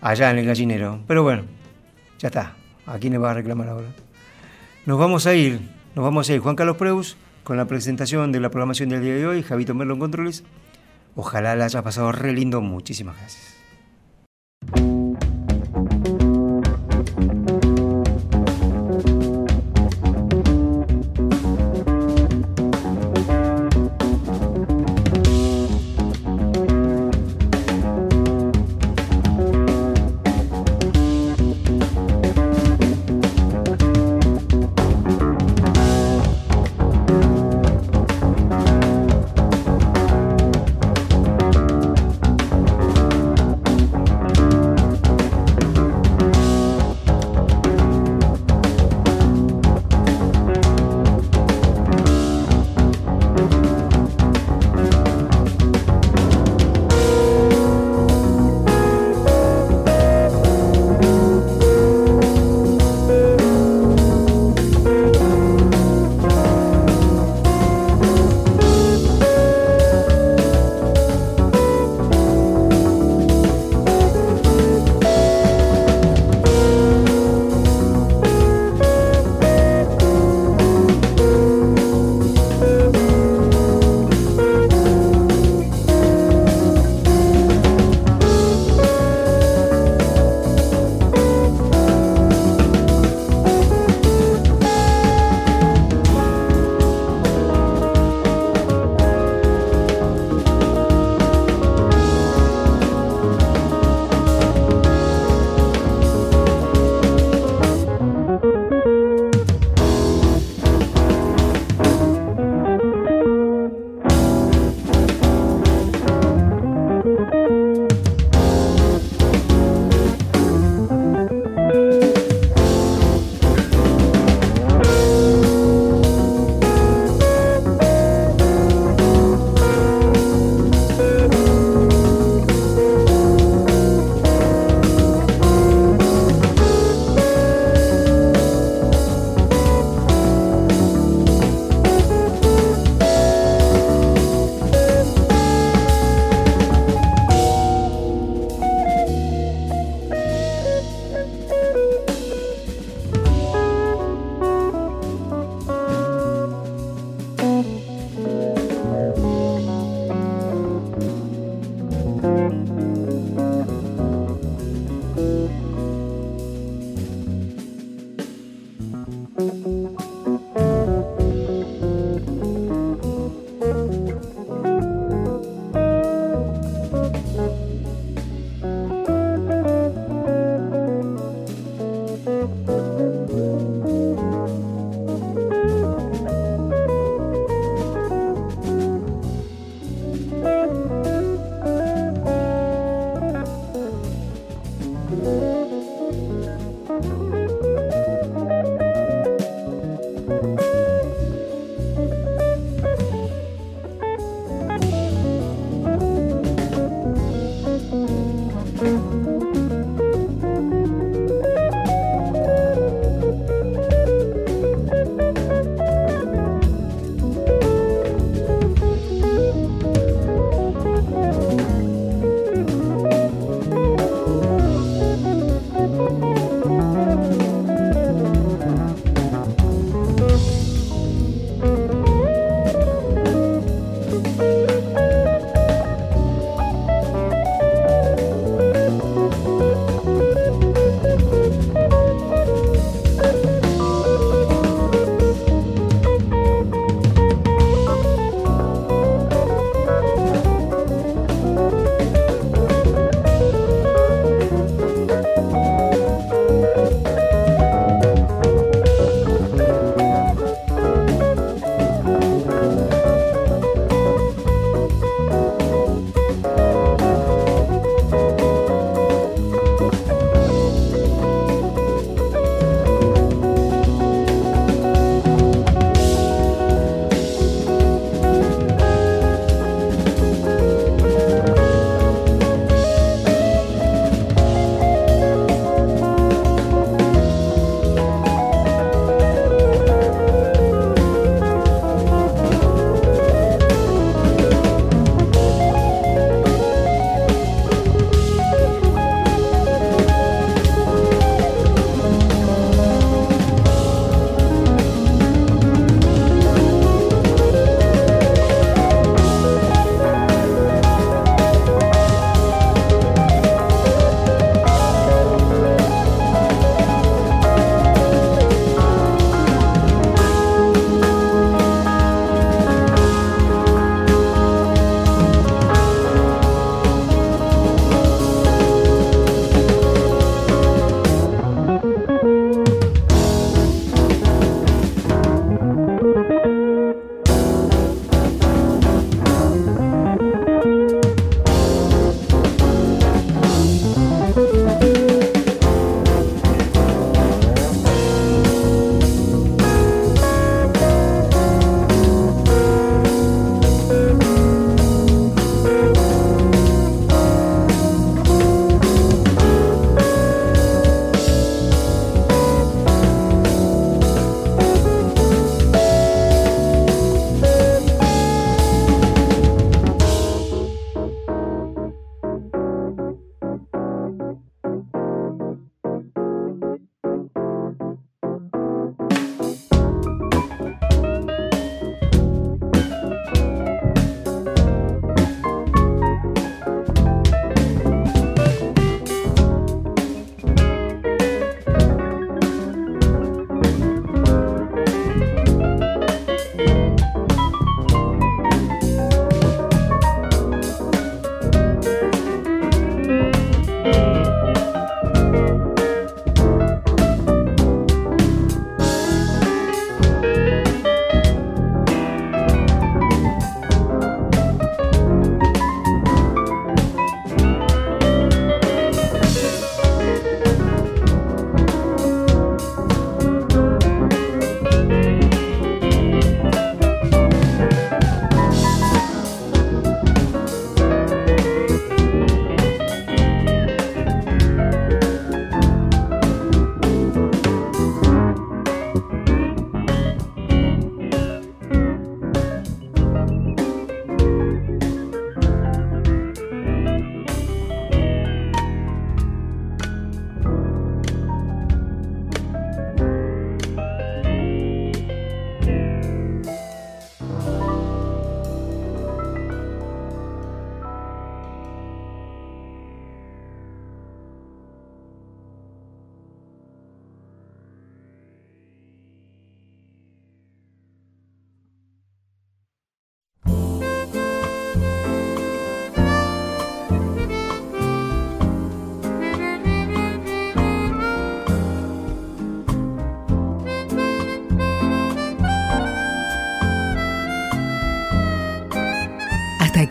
allá en el gallinero. Pero bueno, ya está. ¿A quién le va a reclamar ahora? Nos vamos a ir, nos vamos a ir. Juan Carlos Preus con la presentación de la programación del día de hoy, Javito Merlo en Controles. Ojalá la haya pasado re lindo. Muchísimas gracias.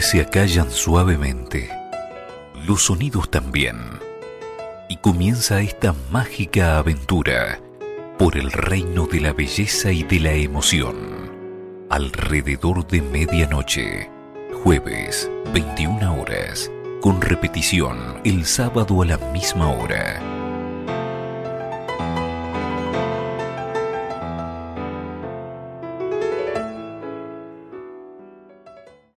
Se acallan suavemente, los sonidos también, y comienza esta mágica aventura por el reino de la belleza y de la emoción. Alrededor de medianoche, jueves, 21 horas, con repetición el sábado a la misma hora.